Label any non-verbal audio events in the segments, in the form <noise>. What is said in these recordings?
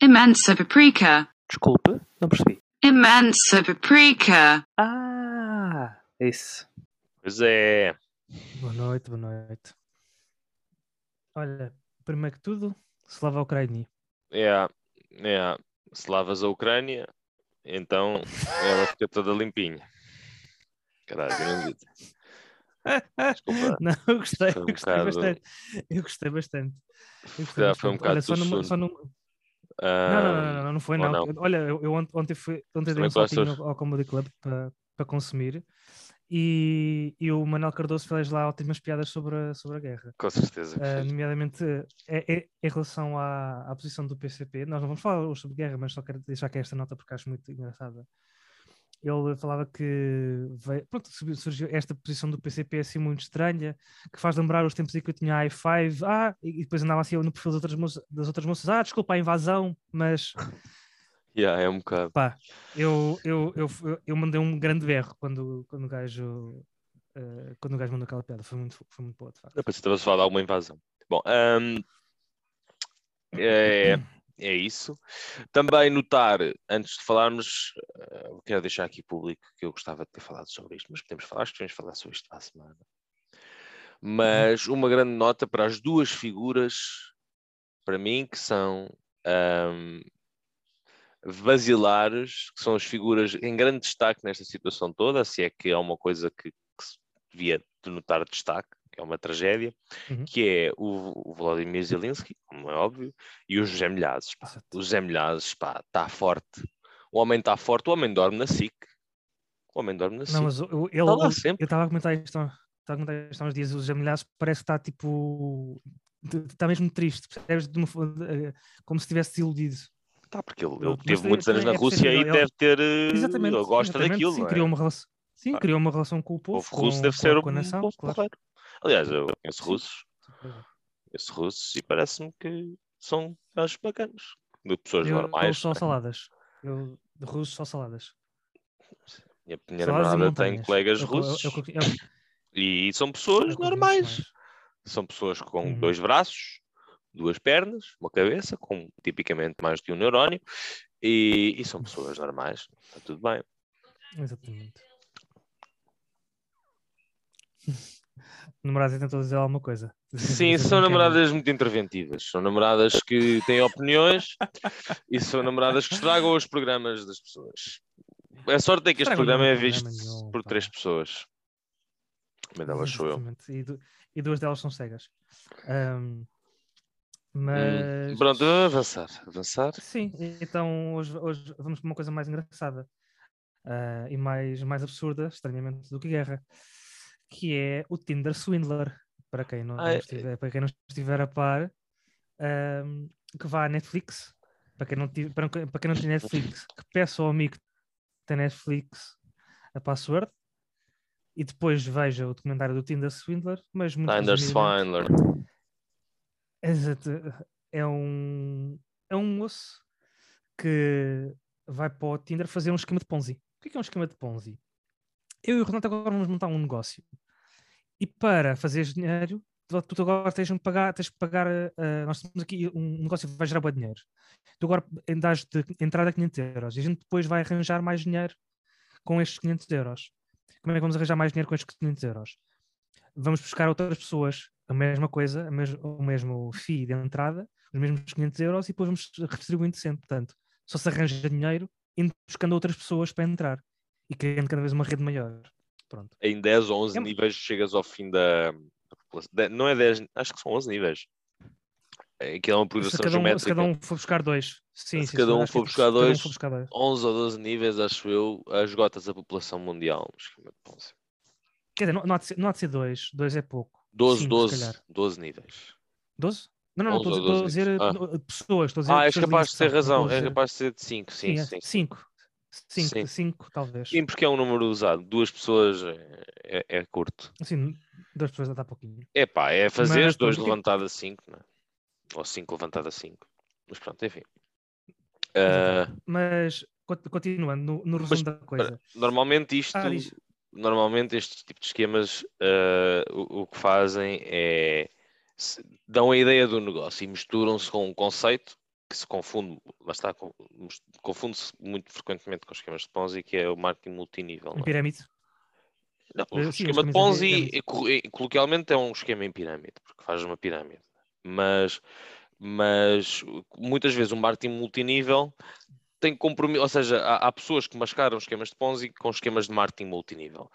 Imensa paprika. Desculpe, não percebi. Imensa paprika. Ah, isso. Pois é. Boa noite, boa noite. Olha, primeiro que tudo, Slava Ucrânia. É, é. Se lavas a Ucrânia, então ela <laughs> fica toda limpinha. Caralho, disse. Desculpa. <laughs> Não, eu gostei, eu gostei bocado- bastante. Eu gostei bastante. Eu gostei Já foi um bastante. bocado Olha, só só Não, não, não, não, não foi não. Olha, eu, eu ont- ontem, fui, ontem dei um saltinho ao, Comedy Club para consumir e, e o Manuel Cardoso fez lá ótimas piadas sobre a, sobre a guerra. Com certeza. fez. nomeadamente é, é- em relação à, à posição do PCP. Nós não vamos falar hoje sobre guerra, mas só quero deixar aqui esta nota porque acho muito engraçada. Ele falava que veio- pronto, surgiu esta posição do PCP assim muito estranha, que faz lembrar os tempos em que eu tinha i5, ah, e depois andava assim no perfil das outras, moças, das outras moças, ah, desculpa a invasão, mas <laughs> Yeah, é um bocado. pá, eu, eu, eu, eu, mandei um grande berro quando, quando o gajo eh, quando o gajo mandou aquela piada, foi muito, foi muito boa, de facto. Depois estava a falar de alguma invasão. Bom, ahm, é, é isso. Também notar, antes de falarmos, eu quero deixar aqui público que eu gostava de ter falado sobre isto, mas podemos falar, acho que podemos falar sobre isto para a semana. Mas uma grande nota para as duas figuras, para mim, que são ahm, basilares, que são as figuras em grande destaque nesta situação toda, se é que é uma coisa que, que se devia denotar destaque, que é uma tragédia, Uhum. que é o, o Volodymyr Zelensky, como é óbvio, e o José Milhazes. pá. O José Milhazes está forte. O homem está forte, o homem dorme na SIC. O homem dorme na SIC. Não, mas o- o- ele, Está lá o- sempre. eu estava a comentar isto, estava a comentar isto há uns dias, o José Milhares parece que está tipo. Está mesmo triste, percebes? Uma eh, como se estivesse desiludido. Tá, porque ele, ele mas teve também- muitos anos na também é Rússia e deve ter. eh, Exatamente. Ele gosta daquilo. Sim, não é? criou uma relação. Sim, Ah. criou uma relação com o O povo. povo russo deve com- ser com a um nação, povo claro. Aliás, eu conheço russos, conheço russos e parece-me que são gajos bacanas. De pessoas Eu, normais. só saladas. Eu, de russos, só saladas. Minha, minha Saladas namorada tem colegas É eu- é russos é eu- é e são é pessoas normais. mais. São pessoas com Uhum. dois braços, duas pernas, uma cabeça, com tipicamente mais de um neurónio, e, e são pessoas normais. Está tudo bem. Exatamente. <laughs> Namoradas tentou dizer alguma coisa. Sim, <laughs> são namoradas muito interventivas. São namoradas que têm opiniões <laughs> e são namoradas que estragam os programas das pessoas. A sorte é que este programa é é visto nenhum, por pá. três pessoas. Uma delas sou eu. E, du- e duas delas são cegas. Ahm, mas. Hum, Pronto, vamos avançar. Avançar. Sim, então hoje, hoje vamos para uma coisa mais engraçada ah, e mais, mais absurda, estranhamente, do que guerra, que é o Tinder Swindler. Para quem não, Ah, é- estiver, para quem não estiver a par, ahm, que vá à Netflix, para quem não, tive- para, para quem não tem Netflix, que peça ao amigo que tem Netflix a password e depois veja o documentário do Tinder Swindler, mas muito Tinder Swindler. Exato. É um, é um moço que vai para o Tinder fazer um esquema de Ponzi. O que é, que é um esquema de Ponzi? Eu e o Renato agora vamos montar um negócio. E para fazeres dinheiro, tu agora tens de pagar, tens de pagar. eh, nós temos aqui um negócio que vai gerar bom dinheiro. Tu agora dás de entrada 500 euros e a gente depois vai arranjar mais dinheiro com estes 500 euros. Como é que vamos arranjar mais dinheiro com estes 500 euros? Vamos buscar outras pessoas a mesma coisa, a mes- o mesmo FII de entrada, os mesmos 500 euros e depois vamos redistribuindo sempre. Portanto, só se arranja dinheiro indo buscando outras pessoas para entrar e criando cada vez uma rede maior. Pronto. Em 10 ou 11 É- níveis chegas ao fim da. da Não é 10, acho que são 11 níveis. Aquilo é uma Se progressão cada, um, se geométrica. cada um for buscar dois. Sim, Se sim, cada um for buscar se cada dois, for buscar dois. 11 ou 12 níveis, acho eu, esgotas a população mundial. Quer dizer, não, não, há de ser, não há de ser dois. Dois é pouco. 12, Cinco, se 12, calhar. 12 níveis. 12? Não, não, não, 11 estou ou a 12 dizer níveis. uh, pessoas. Estou a dizer Ah, és capaz de ter razão, dizer- capaz de ser de 5, sim, Sim, é sim. Cinco. Cinco, Sim. cinco, talvez. Sim, porque é um número usado. Duas pessoas é, é- é curto. Assim, duas pessoas dá pouquinho. É pá, é fazer Mas, dois pronto, levantado a 5, não é? Ou 5 levantado a 5. Mas pronto, enfim. Ah, Mas, cont- continuando no, no resumo da coisa. normalmente isto, Ah, normalmente estes tipos de esquemas, ah, o, o que fazem é se- dão a ideia do negócio e misturam-se com um conceito que se confunde, lá está, con- confunde-se muito frequentemente com esquemas de Ponzi, que é o marketing multinível. Em é? pirâmide. Não, o sim, esquema de Ponzi, coloquialmente, é um esquema em pirâmide, porque faz uma pirâmide. Mas, mas muitas vezes o marketing multinível tem compromisso, ou seja, há, há pessoas que mascaram esquemas de Ponzi com esquemas de marketing multinível.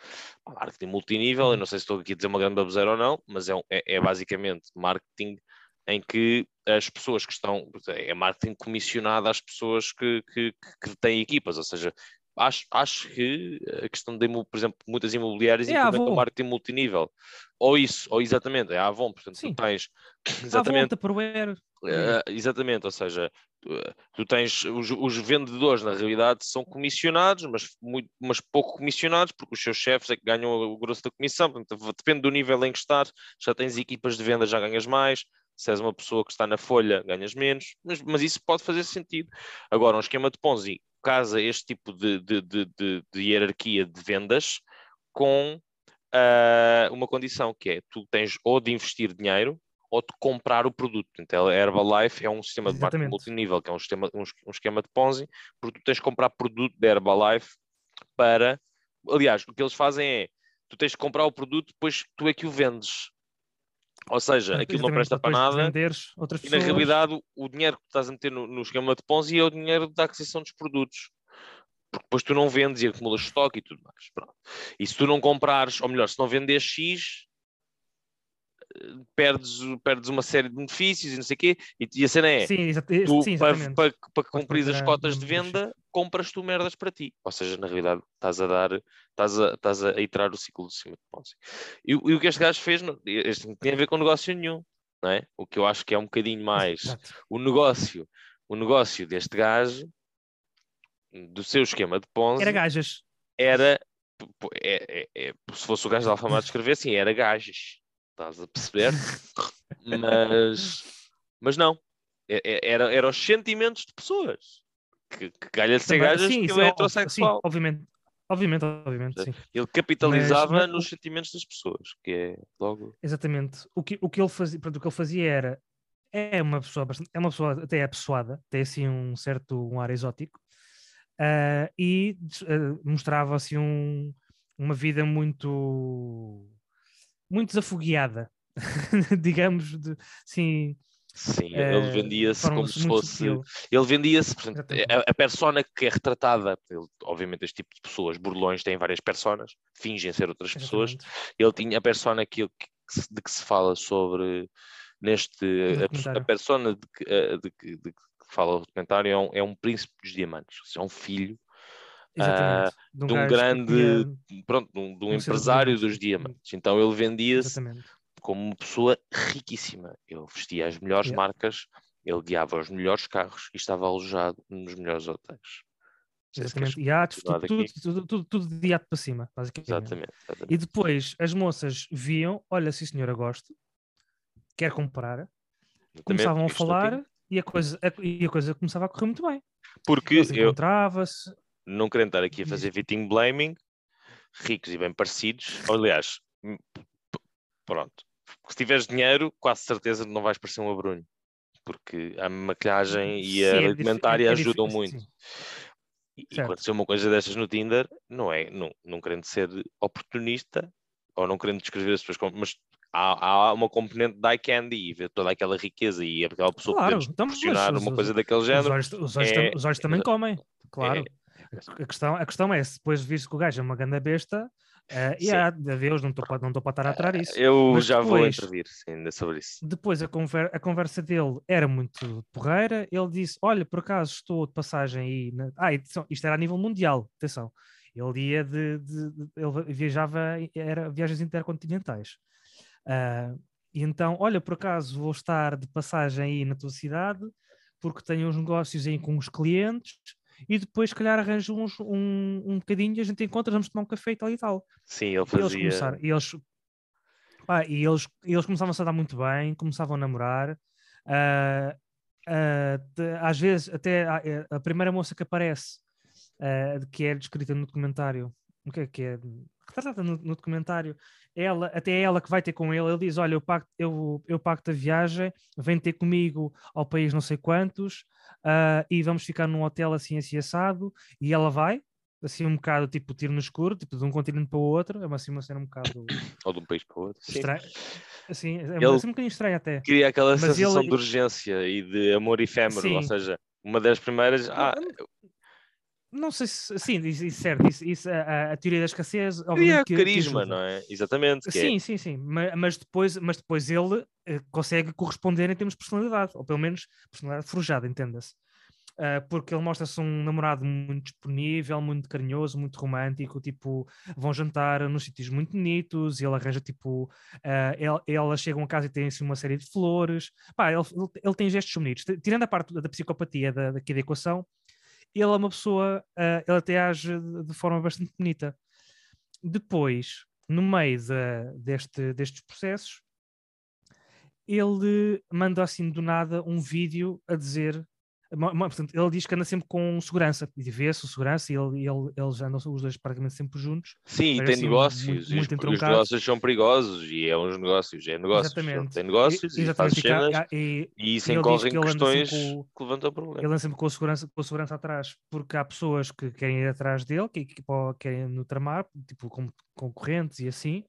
Marketing multinível, eu não sei se estou aqui a dizer uma grande baboseira ou não, mas é, é, é basicamente marketing em que as pessoas que estão, é marketing comissionado às pessoas que, que, que- têm equipas, ou seja, acho, acho que a questão de, por exemplo, muitas imobiliárias É implementam Avon. marketing multinível. Ou isso, ou exatamente, é a Avon, portanto Sim. tu tens, <coughs> exatamente, para o Air. eh, exatamente, ou seja, tu, eh, tu tens os, os vendedores na realidade são comissionados, mas, muito, mas pouco comissionados, porque os seus chefes é que ganham o grosso da comissão, portanto, depende do nível em que estás, já tens equipas de venda, já ganhas mais, se és uma pessoa que está na folha, ganhas menos, mas, mas isso pode fazer sentido. Agora, um esquema de Ponzi casa este tipo de, de, de, de- de hierarquia de vendas com ah, uma condição que é tu tens ou de investir dinheiro ou de comprar o produto. Então, a Herbalife é um sistema de marketing multinível, que é um, sistema, um, um esquema de Ponzi, porque tu tens de comprar produto da Herbalife para. Aliás, o que eles fazem é tu tens de comprar o produto, depois tu é que o vendes. Ou seja, aquilo não exatamente, presta para nada. venderes E na pessoas. realidade, o, dinheiro que tu estás a meter no, no esquema de Ponzi é o dinheiro da aquisição dos produtos. Porque depois tu não vendes e acumulas estoque e tudo mais. Pronto. E se tu não comprares, ou melhor, se não vendes X, perdes, perdes uma série de benefícios e não sei o quê. E, e a cena é, Sim, tu, sim, para, exatamente. para, para cumprir as cotas de venda, compras tu merdas para ti. Ou seja, na realidade, estás a dar, estás a, estás a iterar o ciclo de cima de Ponzi. E, o- e o que este gajo fez, não, este não tinha a ver com negócio nenhum. Não é? O que eu acho que é um bocadinho mais Exato. o negócio, o negócio deste gajo, do seu esquema de Ponzi, Era gajas. era, é- é- é- se fosse o gajo da Alfamar escrever assim, era gajas. Estás a perceber? mas, mas não. É- é- Era, era os sentimentos de pessoas. Que, que calha de ser gajas sim, que ele é é heterossexual. Sim, obviamente. Obviamente, obviamente, sim. Ele capitalizava mas- nos sentimentos das pessoas, que é logo. Exatamente. O que, o que ele fazia, pronto, o que ele fazia era é uma pessoa bastante, é uma pessoa até apessoada, tem assim um certo um ar exótico ah, e ah, mostrava assim um, uma vida muito muito desafogueada, <laughs> digamos, de, assim, Sim, eh, ele vendia-se como se fosse. sutil. Ele vendia-se, portanto, Exatamente. a, a persona que é retratada, ele- obviamente este tipo de pessoas, burlões, têm várias personas, fingem ser outras pessoas. Exatamente. Ele tinha a persona que, que de que se fala sobre neste. A, a persona de que, a- de de que fala o documentário é um, é um príncipe dos diamantes, é um filho Exatamente. de um grande- pronto, de um, de um empresário dos diamantes. Então ele vendia-se Exatamente. como uma pessoa riquíssima. Ele vestia as melhores Yeah. marcas, ele guiava os melhores carros e estava alojado nos melhores hotéis. Se queres Exatamente. Continuar tudo, tudo, tudo, tudo, tudo de iate para cima, basicamente. Exatamente. E exatamente. depois as moças viam, olha, sim senhora, gosto, quer comprar, começavam a Exatamente, falar e a, coisa, a- e a coisa começava a correr muito bem. Porque Eles eu, encontrava-se, não querendo estar aqui a fazer victim blaming, ricos e bem parecidos, aliás, m- p- pronto, se tiveres dinheiro, quase certeza não vais parecer um abrunho, porque a maquilhagem e Sim, a é dif- alimentária é dif- ajudam muito. sim. E, e aconteceu uma coisa destas no Tinder, não é, não, não querendo ser oportunista, ou não querendo descrever as pessoas como, mas há, há uma componente de eye candy e ver toda aquela riqueza e aquela pessoa Claro, poder então, proporcionar os- uma os- coisa daquele Os género. olhos, os olhos é- tam- os olhos também é- comem, claro. é- A questão, a questão é, se depois vires que o gajo é uma ganda besta, uh, e há, Deus, não estou para não estar a aturar isso. Eu Mas já vou depois- intervir sim, ainda sobre isso. Depois a, conver- a conversa dele era muito porreira. Ele disse: Olha, por acaso estou de passagem aí. na-" Ah, atenção, isto era a nível mundial, atenção. Ele ia de. de- de- ele viajava, era viagens intercontinentais. Ah, e então, olha, por acaso vou estar de passagem aí na tua cidade, porque tenho uns negócios aí com os clientes. E depois, se calhar, arranjo uns, um, um bocadinho e a gente encontra, vamos tomar um café e tal e tal. Sim, ele E eles fazia. começaram, e eles, pá, e eles, eles começavam a se dar muito bem, começavam a namorar. ah, ah, de- às vezes, até a, eh, a primeira moça que aparece, ah, de- que é descrita no documentário, o que é que é? Retratada no, no documentário, ela, até ela que vai ter com ele. Ele diz: Olha, eu pago, eu, eu pago a viagem, vem ter comigo ao país não sei quantos, ah, e vamos ficar num hotel assim, assim, assado, e ela vai, assim um bocado tipo tiro no escuro, tipo de um continente para o outro, é uma, assim, uma cena um bocado <coughs> Ou de um país para o outro. Sim. estranha. Assim, é Ele- assim um bocadinho estranho até. Cria aquela Mas sensação ele- de urgência e de amor efêmero. Ou Sim. seja, uma das primeiras. Ah, Não sei se, sim, isso, isso certo, isso, isso, a, a- teoria da escassez, obviamente que, que carisma, ajuda. não é? Exatamente. Que é- Sim, sim, sim. Ma- Mas, depois, mas depois ele eh, consegue corresponder em termos de personalidade, ou pelo menos personalidade forjada, entenda-se. Ah, porque ele mostra-se um namorado muito disponível, muito carinhoso, muito romântico, tipo, vão jantar nos sítios muito bonitos, e ele arranja, tipo, el- elas chegam a casa e têm assim, uma série de flores. Pá, ele, ele, ele tem gestos bonitos. Tirando a parte da psicopatia da, daqui da equação, ele é uma pessoa, ah, ele até age de, de forma bastante bonita. Depois, no meio da- deste, destes processos, ele manda assim do nada um vídeo a dizer. Portanto, ele diz que anda sempre com segurança, e vê-se o segurança, e ele, ele, eles andam os dois praticamente sempre juntos. Sim, e tem assim, negócios. muito- os- muito os, entroncados. negócios são perigosos e é uns negócios. É negócios. Exatamente. tem negócios e, faz e, cá- cenas e- e isso que em assim questões com que levantam problemas. ele anda sempre com a segurança, com a segurança atrás, porque há pessoas que querem ir atrás dele, que, que querem no tramar, tipo como concorrentes e assim.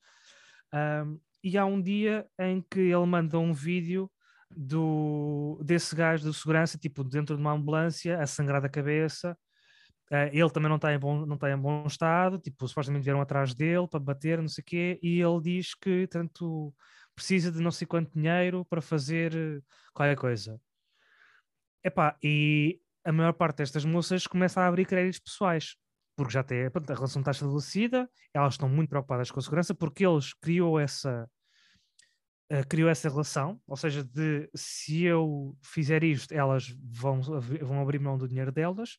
Ahm, e há um dia em que ele manda um vídeo do, desse gajo de segurança, tipo dentro de uma ambulância, a sangrar da cabeça. Ah, ele também não está em bom, não está em bom estado, tipo, supostamente vieram atrás dele para bater, não sei o quê, e ele diz que tanto precisa de não sei quanto dinheiro para fazer eh, qualquer coisa. Epá, e a maior parte destas moças começa a abrir créditos pessoais, porque já tem, a relação está estabelecida, elas estão muito preocupadas com a segurança, porque eles criou essa eh, criou essa relação, ou seja, de se eu fizer isto, elas vão, vão abrir mão do dinheiro delas,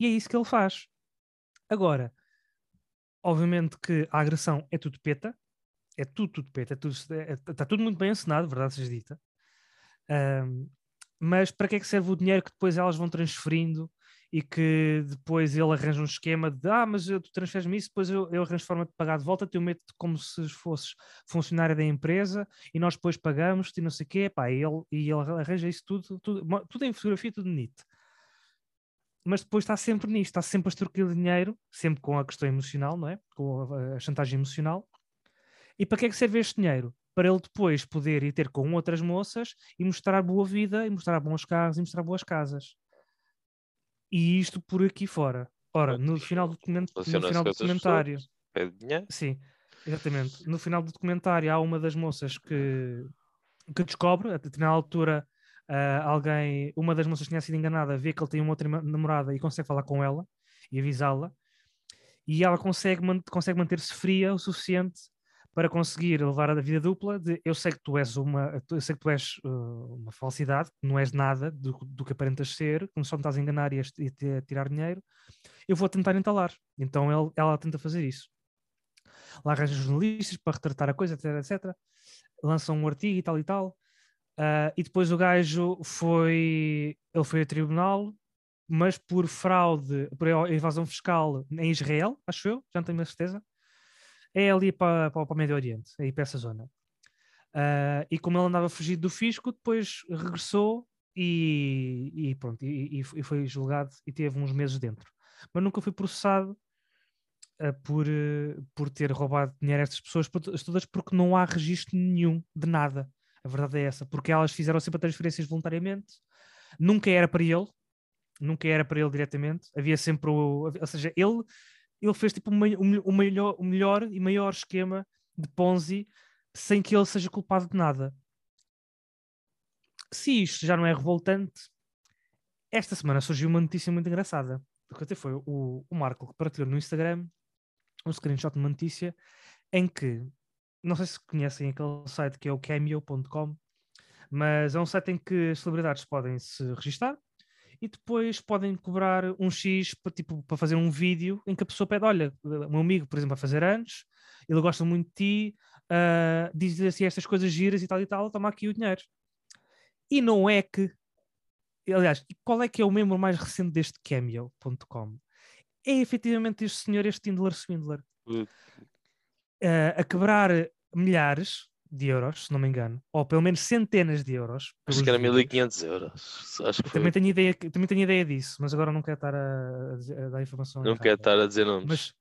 e é isso que ele faz. Agora, obviamente que a agressão é tudo peta, é tudo, tudo peta, é tudo, é- está tudo muito bem encenado, verdade seja dita. Ahm, mas para que é que serve o dinheiro que depois elas vão transferindo e que depois ele arranja um esquema de ah, mas eu- tu transferes-me isso, depois eu, eu arranjo forma de pagar de volta, eu meto como se fosses funcionária da empresa e nós depois pagamos e não sei o quê, pá, e ele, e ele arranja isso tudo, tudo, tudo em fotografia, tudo bonito. Mas depois está sempre nisto, está sempre a extorquir dinheiro, sempre com a questão emocional, não é? Com a, a chantagem emocional. E para que é que serve este dinheiro? Para ele depois poder ir ter com outras moças e mostrar boa vida, e mostrar bons carros, e mostrar boas casas. E isto por aqui fora. Ora, no final do, document, no final do documentário, Pede dinheiro. sim, exatamente. No final do documentário há uma das moças que, que descobre, a determinada altura, ah, alguém, uma das moças que tinha sido enganada, vê que ele tem uma outra namorada e consegue falar com ela e avisá-la, e ela consegue, man- consegue manter-se fria o suficiente para conseguir levar a vida dupla de eu sei que tu és uma eu sei que tu és uh, uma falsidade, não és nada do, do que aparentas ser, como só me estás a enganar e a, e a ti- a tirar dinheiro, eu vou tentar entalar. Então ele- ela tenta fazer isso. Lá arranja jornalistas para retratar a coisa, etc, etc. Lançam um artigo e tal e tal. Ah, e depois o gajo foi. Ele foi a tribunal, mas por fraude, por evasão fiscal em Israel, acho eu, já não tenho a certeza. É ali para, para, para o Médio Oriente, aí para essa zona. Ah, e como ele andava fugido do fisco, depois regressou e, e pronto, e, e- foi julgado e teve uns meses dentro. Mas nunca foi processado ah, por, eh, por ter roubado dinheiro a estas pessoas todas porque não há registro nenhum de nada. A verdade é essa, porque elas fizeram sempre transferências voluntariamente, nunca era para ele, nunca era para ele diretamente, havia sempre o. Ou seja, ele, ele fez tipo o, melhor, o melhor e maior esquema de Ponzi sem que ele seja culpado de nada. Se isto já não é revoltante, esta semana surgiu uma notícia muito engraçada. Que até foi o, o Marco que partilhou no Instagram um screenshot de uma notícia em que, não sei se conhecem aquele site que é o cameo.com, mas é um site em que as celebridades podem se registar e depois podem cobrar um X para, tipo, para fazer um vídeo em que a pessoa pede: Olha, o meu amigo, por exemplo, vai fazer anos, ele gosta muito de ti, ah, diz assim estas coisas giras e tal e tal, toma aqui o dinheiro. E não é que. Aliás, qual é que é o membro mais recente deste Cameo.com? É efetivamente este senhor, este Tindler Swindler, Uh. a quebrar milhares de euros, se não me engano, ou pelo menos centenas de euros. Acho que era vídeos. 1500 euros. Acho que foi. também tenho, ideia, também tenho ideia disso, mas agora não quero estar a, a dar informação. Não errada. quero estar a dizer nomes. Mas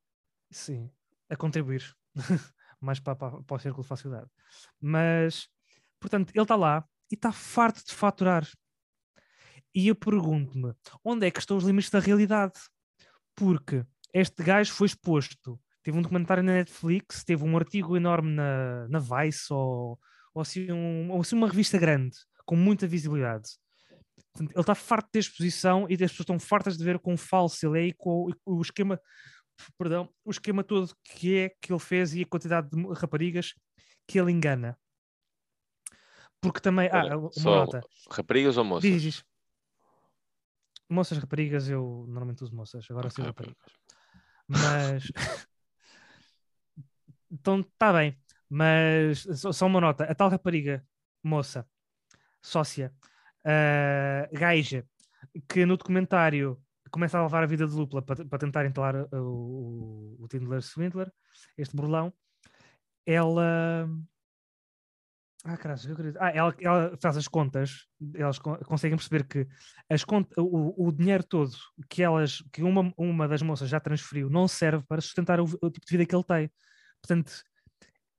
sim, a contribuir <laughs> mais para, para, para o círculo de facilidade. Mas, portanto, ele está lá e está farto de faturar. E eu pergunto-me, onde é que estão os limites da realidade? Porque este gajo foi exposto, teve um documentário na Netflix, teve um artigo enorme na, na Vice ou, ou, assim um- ou assim uma revista grande, com muita visibilidade. Portanto, ele está farto de exposição e as pessoas estão fartas de ver quão falso ele é e com o- o esquema perdão, o esquema todo que é que ele fez e a quantidade de raparigas que ele engana. Porque também. Olha, ah, uma nota. Raparigas ou moças? Diz, diz. Moças, raparigas, eu normalmente uso moças, agora sim Ok, raparigas. Mas. <laughs> <laughs> então, está bem. Mas só, uma nota: a tal rapariga, moça, sócia, ah, gaja, que no documentário começa a levar a vida de dupla para, para tentar entalar uh, o, o Tindler Swindler, este burlão, ela. Ah, caralho, eu queria- ah, ela, ela faz as contas, elas con- conseguem perceber que as cont- o, o dinheiro todo que elas, que uma, uma das moças já transferiu, não serve para sustentar o, o tipo de vida que ele tem. Portanto,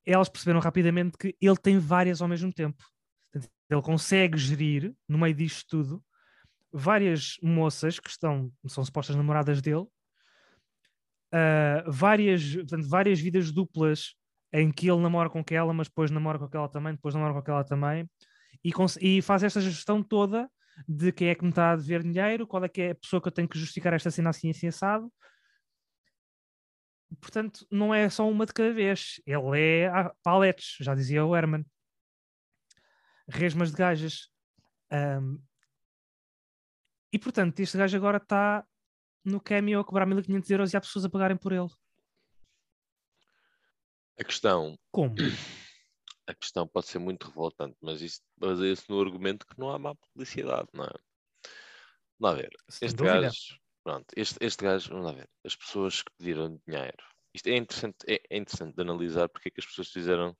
elas perceberam rapidamente que ele tem várias ao mesmo tempo. Portanto, ele consegue gerir, no meio disto tudo, várias moças que estão, são supostas namoradas dele, ah, várias, portanto, várias vidas duplas em que ele namora com aquela, mas depois namora com aquela também, depois namora com aquela também, e, e faz esta gestão toda de quem é que me está a dever dinheiro, qual é que é a pessoa que eu tenho que justificar esta cena assim, assim, assado. Portanto, não é só uma de cada vez. Ele é a paletes, já dizia o Herman. Resmas de gajas. Ahm, e portanto, este gajo agora está no Cameo a cobrar 1500 euros e há pessoas a pagarem por ele. A questão, Como? <clears throat> a questão pode ser muito revoltante, mas isso baseia-se no argumento que não há má publicidade, não é? Vamos ver. Sem Este dúvida. gajo, pronto, este, este gajo, vamos lá ver. As pessoas que pediram dinheiro. Isto é interessante, é, é interessante de analisar porque é que as pessoas fizeram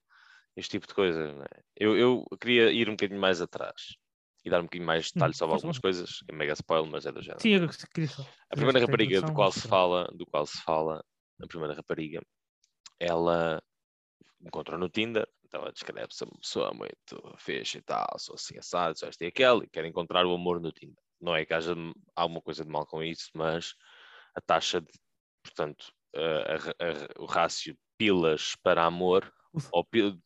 este tipo de coisas, não é? Eu, eu queria ir um bocadinho mais atrás e dar um bocadinho mais detalhes sobre algumas coisas. É mega spoiler, mas é do género. Sim, eu queria só. A primeira rapariga do qual se fala, do qual se fala, a primeira rapariga, ela encontrou no Tinder, então ela descreve-se uma pessoa muito fixe e tal, sou assim assado, sou este e aquele, e quer encontrar o amor no Tinder. Não é que haja alguma coisa de mal com isso, mas a taxa de, portanto, a- a- o rácio pilas para amor, ou pil-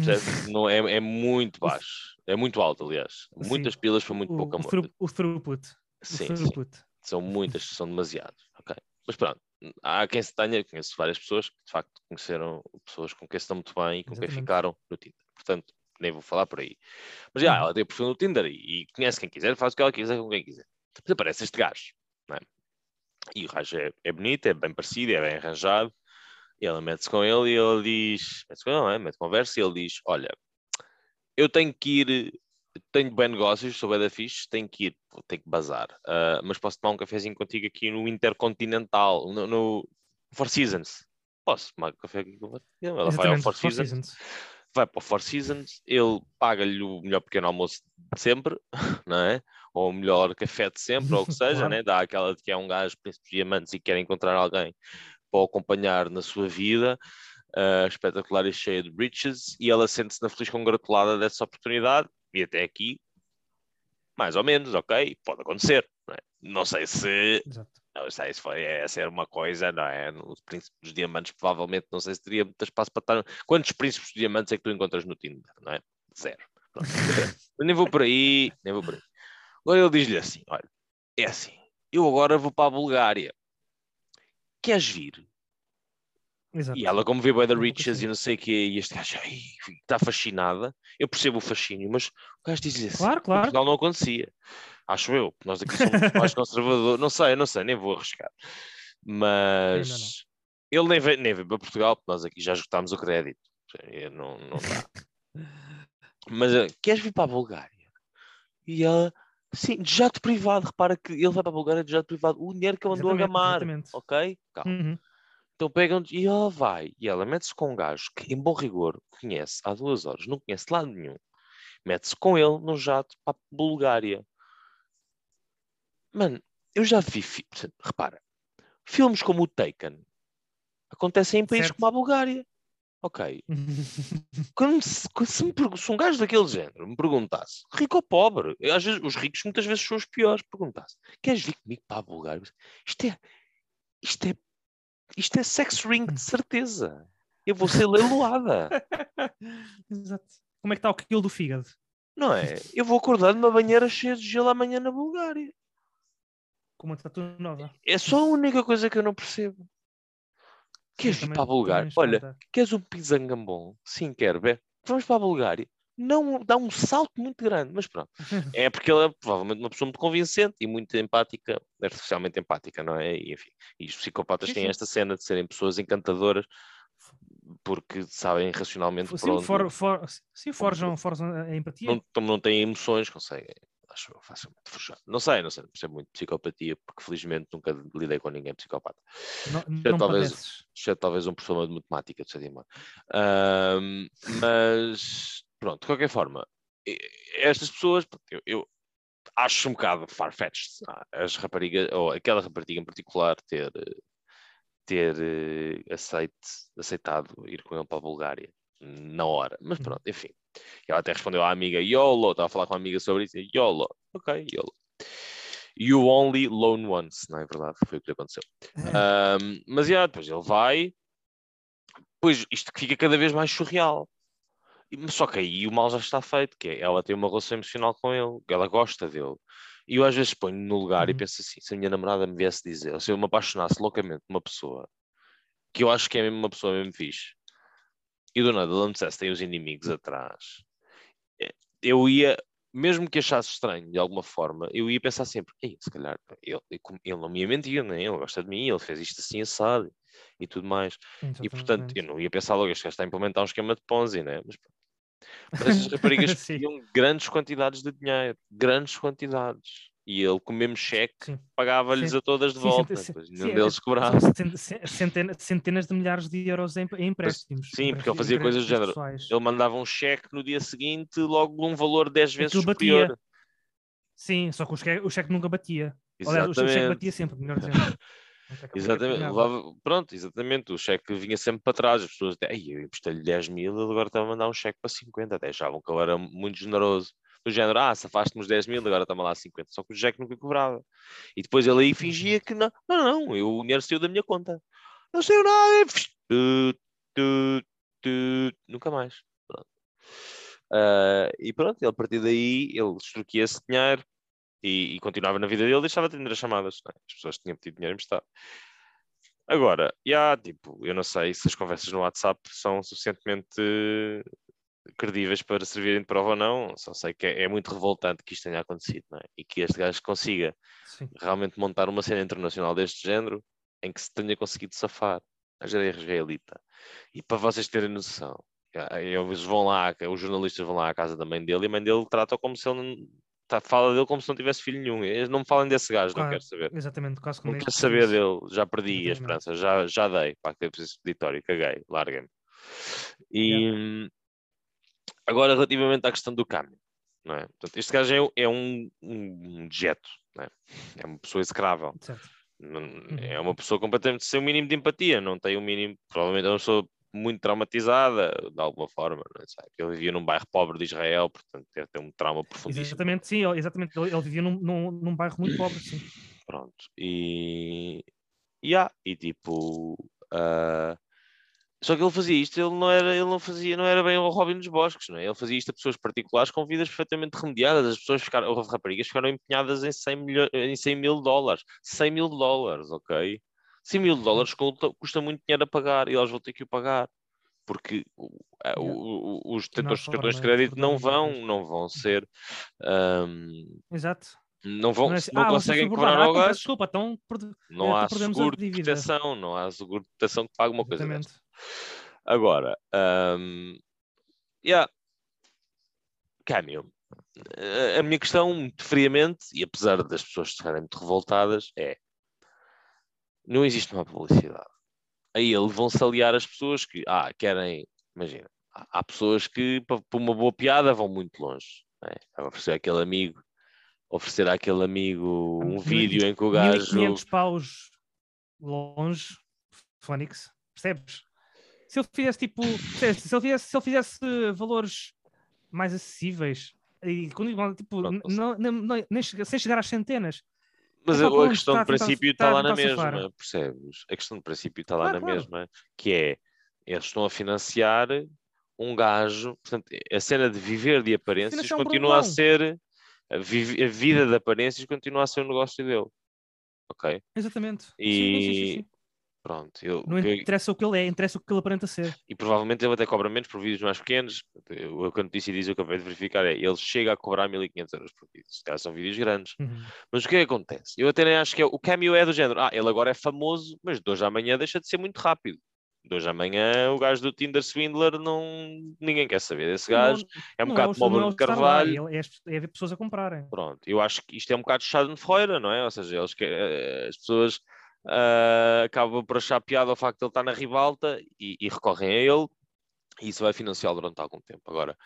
percebe? <laughs> não é, é muito baixo, é muito alto, aliás. Sim. Muitas pilas para muito o, pouco o, amor. thru- o throughput. O Sim, sim. throughput. São muitas, são demasiados. ok? Mas pronto, há quem se tenha, conheço várias pessoas que de facto conheceram pessoas com quem se estão muito bem e com quem Exatamente. ficaram no Tinder. Portanto, nem vou falar por aí. Mas já, Uhum. ela tem perfil no Tinder e, e conhece quem quiser, faz o que ela quiser com quem quiser. Depois aparece este gajo, não é? E o gajo é, é bonito, é bem parecido, é bem arranjado. E ela mete-se com ele e ele diz: mete-se com ele, não é? Mete conversa e ele diz: Olha, eu tenho que ir, tenho bem negócios, sou bem da fixe, tenho que ir, ter que bazar. Ah, mas posso tomar um cafezinho contigo aqui no Intercontinental, no, no Four Seasons. Posso tomar café aqui com? Ela vai ao Exatamente, Four Four Seasons, Seasons. Vai para o Four Seasons, ele paga-lhe o melhor pequeno almoço de sempre, <laughs> não é? Ou o melhor café de sempre, ou o que <laughs> seja, Claro. né? dá aquela de que é um gajo príncipe de diamantes e quer encontrar alguém para o acompanhar na sua vida, ah, espetacular e cheia de riches, e ela sente-se na feliz congratulada dessa oportunidade, e até aqui, mais ou menos, ok, pode acontecer. Não, é? não sei se Exato. Não sei se foi essa era uma coisa, não é? No Príncipe dos Diamantes, provavelmente, não sei se teria muito espaço para estar. Quantos Príncipes dos Diamantes é que tu encontras no Tinder, não é? Zero. <laughs> Nem vou por aí, nem vou por aí. Agora ele diz-lhe assim: olha, é assim, eu agora vou para a Bulgária. Queres vir? Exato. E ela, como vê Um pouco Riches e não sei o quê, e este gajo ai, está fascinada, eu percebo o fascínio, mas o gajo diz-lhe assim: Claro, claro. Portugal não acontecia. Acho eu, nós aqui somos mais <laughs> conservadores. Não sei, não sei, nem vou arriscar. Mas ele nem veio, nem veio para Portugal, porque nós aqui já esgotámos o crédito. Não, não dá. <laughs> Mas eh, queres vir para a Bulgária? E ela, sim, de jato privado. Repara que ele vai para a Bulgária de jato privado. O dinheiro que ele andou a gamar. exatamente. Ok? Calma. Uhum. Então pegam e ela vai, e ela mete-se com um gajo que, em bom rigor, conhece há duas horas, não conhece de lado nenhum. Mete-se com ele num jato para a Bulgária. Mano, eu já vi, repara, filmes como o Taken acontecem em países Certo. como a Bulgária. Ok. <laughs> Quando se, se me se um gajo daquele género me perguntasse, rico ou pobre, eu, às vezes, os ricos muitas vezes são os piores, perguntasse, queres vir comigo para a Bulgária? Isto é, isto é, isto é sex ring de certeza. Eu vou ser leiloada, <laughs> Exato. Como é que está o quilo do fígado? não é? Eu vou acordar numa banheira cheia de gelo amanhã na Bulgária. Com uma tatu nova. É só a única coisa que eu não percebo. Queres Também- para a Bulgária? Olha, Queres um pizzangambon? Sim, quero. Bé. Vamos para a Bulgária. Não dá um salto muito grande, mas pronto. <laughs> É porque ela é provavelmente uma pessoa muito convincente e muito empática, artificialmente empática, não é? E, enfim, e os psicopatas Sim, têm esta cena de serem pessoas encantadoras porque sabem racionalmente Sim, for, for, sim forjam, forjam a empatia. não, não têm emoções, conseguem, acho eu, facilmente forjar. Não sei, não sei, não percebo muito de psicopatia, porque felizmente nunca lidei com ninguém psicopata. não é não talvez- talvez um professor de matemática de Sedimar. Ahm, mas, pronto, de qualquer forma, estas pessoas, eu, eu acho um bocado far-fetched as raparigas, ou aquela rapariga em particular, ter, ter eh, aceite, aceitado ir com ele para a Bulgária na hora. Mas Uhum. pronto, enfim. Ela até respondeu à amiga YOLO, estava a falar com a amiga sobre isso, e YOLO, ok, YOLO. You only loan once, não é verdade? Foi o que lhe aconteceu. Ahm, mas já, depois ele vai, depois isto fica cada vez mais surreal. E- Só que aí o mal já está feito, que é ela tem uma relação emocional com ele, ela gosta dele. E eu às vezes ponho no lugar e Uhum. penso assim, se a minha namorada me viesse dizer, se eu me apaixonasse loucamente por uma pessoa, que eu acho que é mesmo uma pessoa mesmo fixe, e do nada ela me dissesse tem os inimigos atrás, eh, eu ia, mesmo que achasse estranho de alguma forma, eu ia pensar sempre, Ei, se calhar ele, ele não me ia mentir, né? ele gosta de mim, ele fez isto assim assado e tudo mais. E portanto, eu não ia pensar logo, este gajo está a implementar um esquema de Ponzi, né? Mas. Mas <laughs> estas raparigas tinham grandes quantidades de dinheiro, grandes quantidades. E ele, com o mesmo cheque, pagava-lhes a todas de Sim, volta. sim, Depois nenhum sim, deles cobrava. cent- cent- centena- centenas de milhares de euros em, em empréstimos. sim, porque ele fazia coisas do género. pessoais. Ele mandava um cheque no dia seguinte, logo num valor 10 vezes Aquilo batia. superior. Sim, só que o cheque, o cheque nunca batia. Aliás, o cheque Exatamente. batia sempre, melhor dizendo. <laughs> Exatamente, levava- pronto, exatamente, o cheque vinha sempre para trás, as pessoas até, "Ei, eu emprestei-lhe 10 mil, ele agora está a mandar um cheque para 50, até achavam que ele era muito generoso, do género, ah, safaste-me os 10 mil, agora está-me lá 50, só que o cheque nunca cobrava, e depois ele aí fingia que não, não, não, eu, o dinheiro saiu da minha conta, não saiu nada, tu, tu, tu, nunca mais, pronto. Ah, e pronto, ele, a partir daí, ele extorquia esse dinheiro, e, e continuava na vida dele, deixava de atender as chamadas. é? As pessoas tinham pedido dinheiro emprestado. Agora, já, tipo, eu não sei se as conversas no WhatsApp são suficientemente credíveis para servirem de prova ou não. Só sei que é, é muito revoltante que isto tenha acontecido, não é? E que este gajo consiga Sim. realmente montar uma cena internacional deste género em que se tenha conseguido safar a guerra israelita. E para vocês terem noção, eles vão lá, os jornalistas vão lá à casa da mãe dele e a mãe dele trata como se ele não. tá- Fala dele como se não tivesse filho nenhum. Eles não me falem desse gajo, não Quase. quero saber. Exatamente, quase como Não é quero que saber dele, já perdi a Exatamente. esperança, já, já dei para aquele expeditório, caguei, larguem-me. E hum, agora, relativamente à questão do câmbio, não é? Portanto, este gajo é, um- é um, um dejeto, é? é uma pessoa execrável, Certo. não- é uma pessoa completamente sem o mínimo de empatia, não tem o mínimo, provavelmente é uma pessoa muito traumatizada de alguma forma, não sei, porque ele vivia num bairro pobre de Israel, portanto deve ter um trauma profundíssimo. Exatamente, sim, exatamente. Ele, ele vivia num, num, num bairro muito pobre, sim. Pronto. E. Yeah. E tipo. ah, Só que ele fazia isto, ele não era, ele não fazia, não era bem o Robin dos Bosques, não é? Ele fazia isto a pessoas particulares com vidas perfeitamente remediadas. As pessoas ficaram, houve raparigas ficaram empenhadas em 100, milho, em 100 mil dólares. 100 mil dólares, ok? 100 mil dólares custa, custa muito dinheiro a pagar e elas vão ter que o pagar. Porque o- o- o- os detentores de cartões de crédito não vão, não vão ser. ahm, Exato. não vão, Não, é assim, não ah, conseguem cobrar ao Ah, gajo. Desculpa, perde- Não Eh, há então seguro de proteção, não há seguro de proteção que pague uma coisa Exatamente. Agora, hum, yeah. Câmbio. A- A minha questão, muito friamente, e apesar das pessoas estarem muito revoltadas, é: não existe uma publicidade. a ele vão-se aliar as pessoas que, ah, querem, imagina, há, pessoas que, para uma boa piada, vão muito longe. É? Vai oferecer àquele amigo, oferecer àquele amigo um vídeo em que o gajo. 1500 paus longe, Phonics, percebes? Se ele fizesse tipo, se ele fizesse, se ele fizesse valores mais acessíveis e quando- tipo, não não, não- nem sem chegar às centenas, Mas Epá, a, a questão de a princípio tá está a lá na safar. mesma, percebes? A questão de princípio está lá Claro, na claro. mesma, que é eles estão a financiar um gajo, portanto, a cena de viver de aparências um continua a Brunão. ser a, vi- a vida de aparências continua a ser um negócio dele. Ok? exatamente. Sim, E sim, sim, sim. Pronto, eu, Não eu- interessa o que ele é, interessa o que ele aparenta ser. e provavelmente ele até cobra menos por vídeos mais pequenos. Eu- O que a notícia diz, o que eu acabei de verificar é ele chega a cobrar 1500 euros por vídeo. Se calhar são vídeos grandes. Uhum. Mas o que é que acontece? Eu até nem acho que é, o cameo é do género. Ah, ele agora é famoso, mas de hoje à manhã deixa de ser muito rápido. De hoje à manhã o gajo do Tinder Swindler não. ninguém quer saber desse gajo. É um Não bocado o- como o não é Bruno o estar lá, Carvalho. É, é, ver pessoas a comprarem. Pronto, eu acho que isto é um bocado Schadenfreude, não é? Ou seja, eles eh, as pessoas ah, acabam por achar piada ao facto de ele estar na ribalta e, e recorrem a ele e isso vai financiá-lo durante algum tempo. Agora,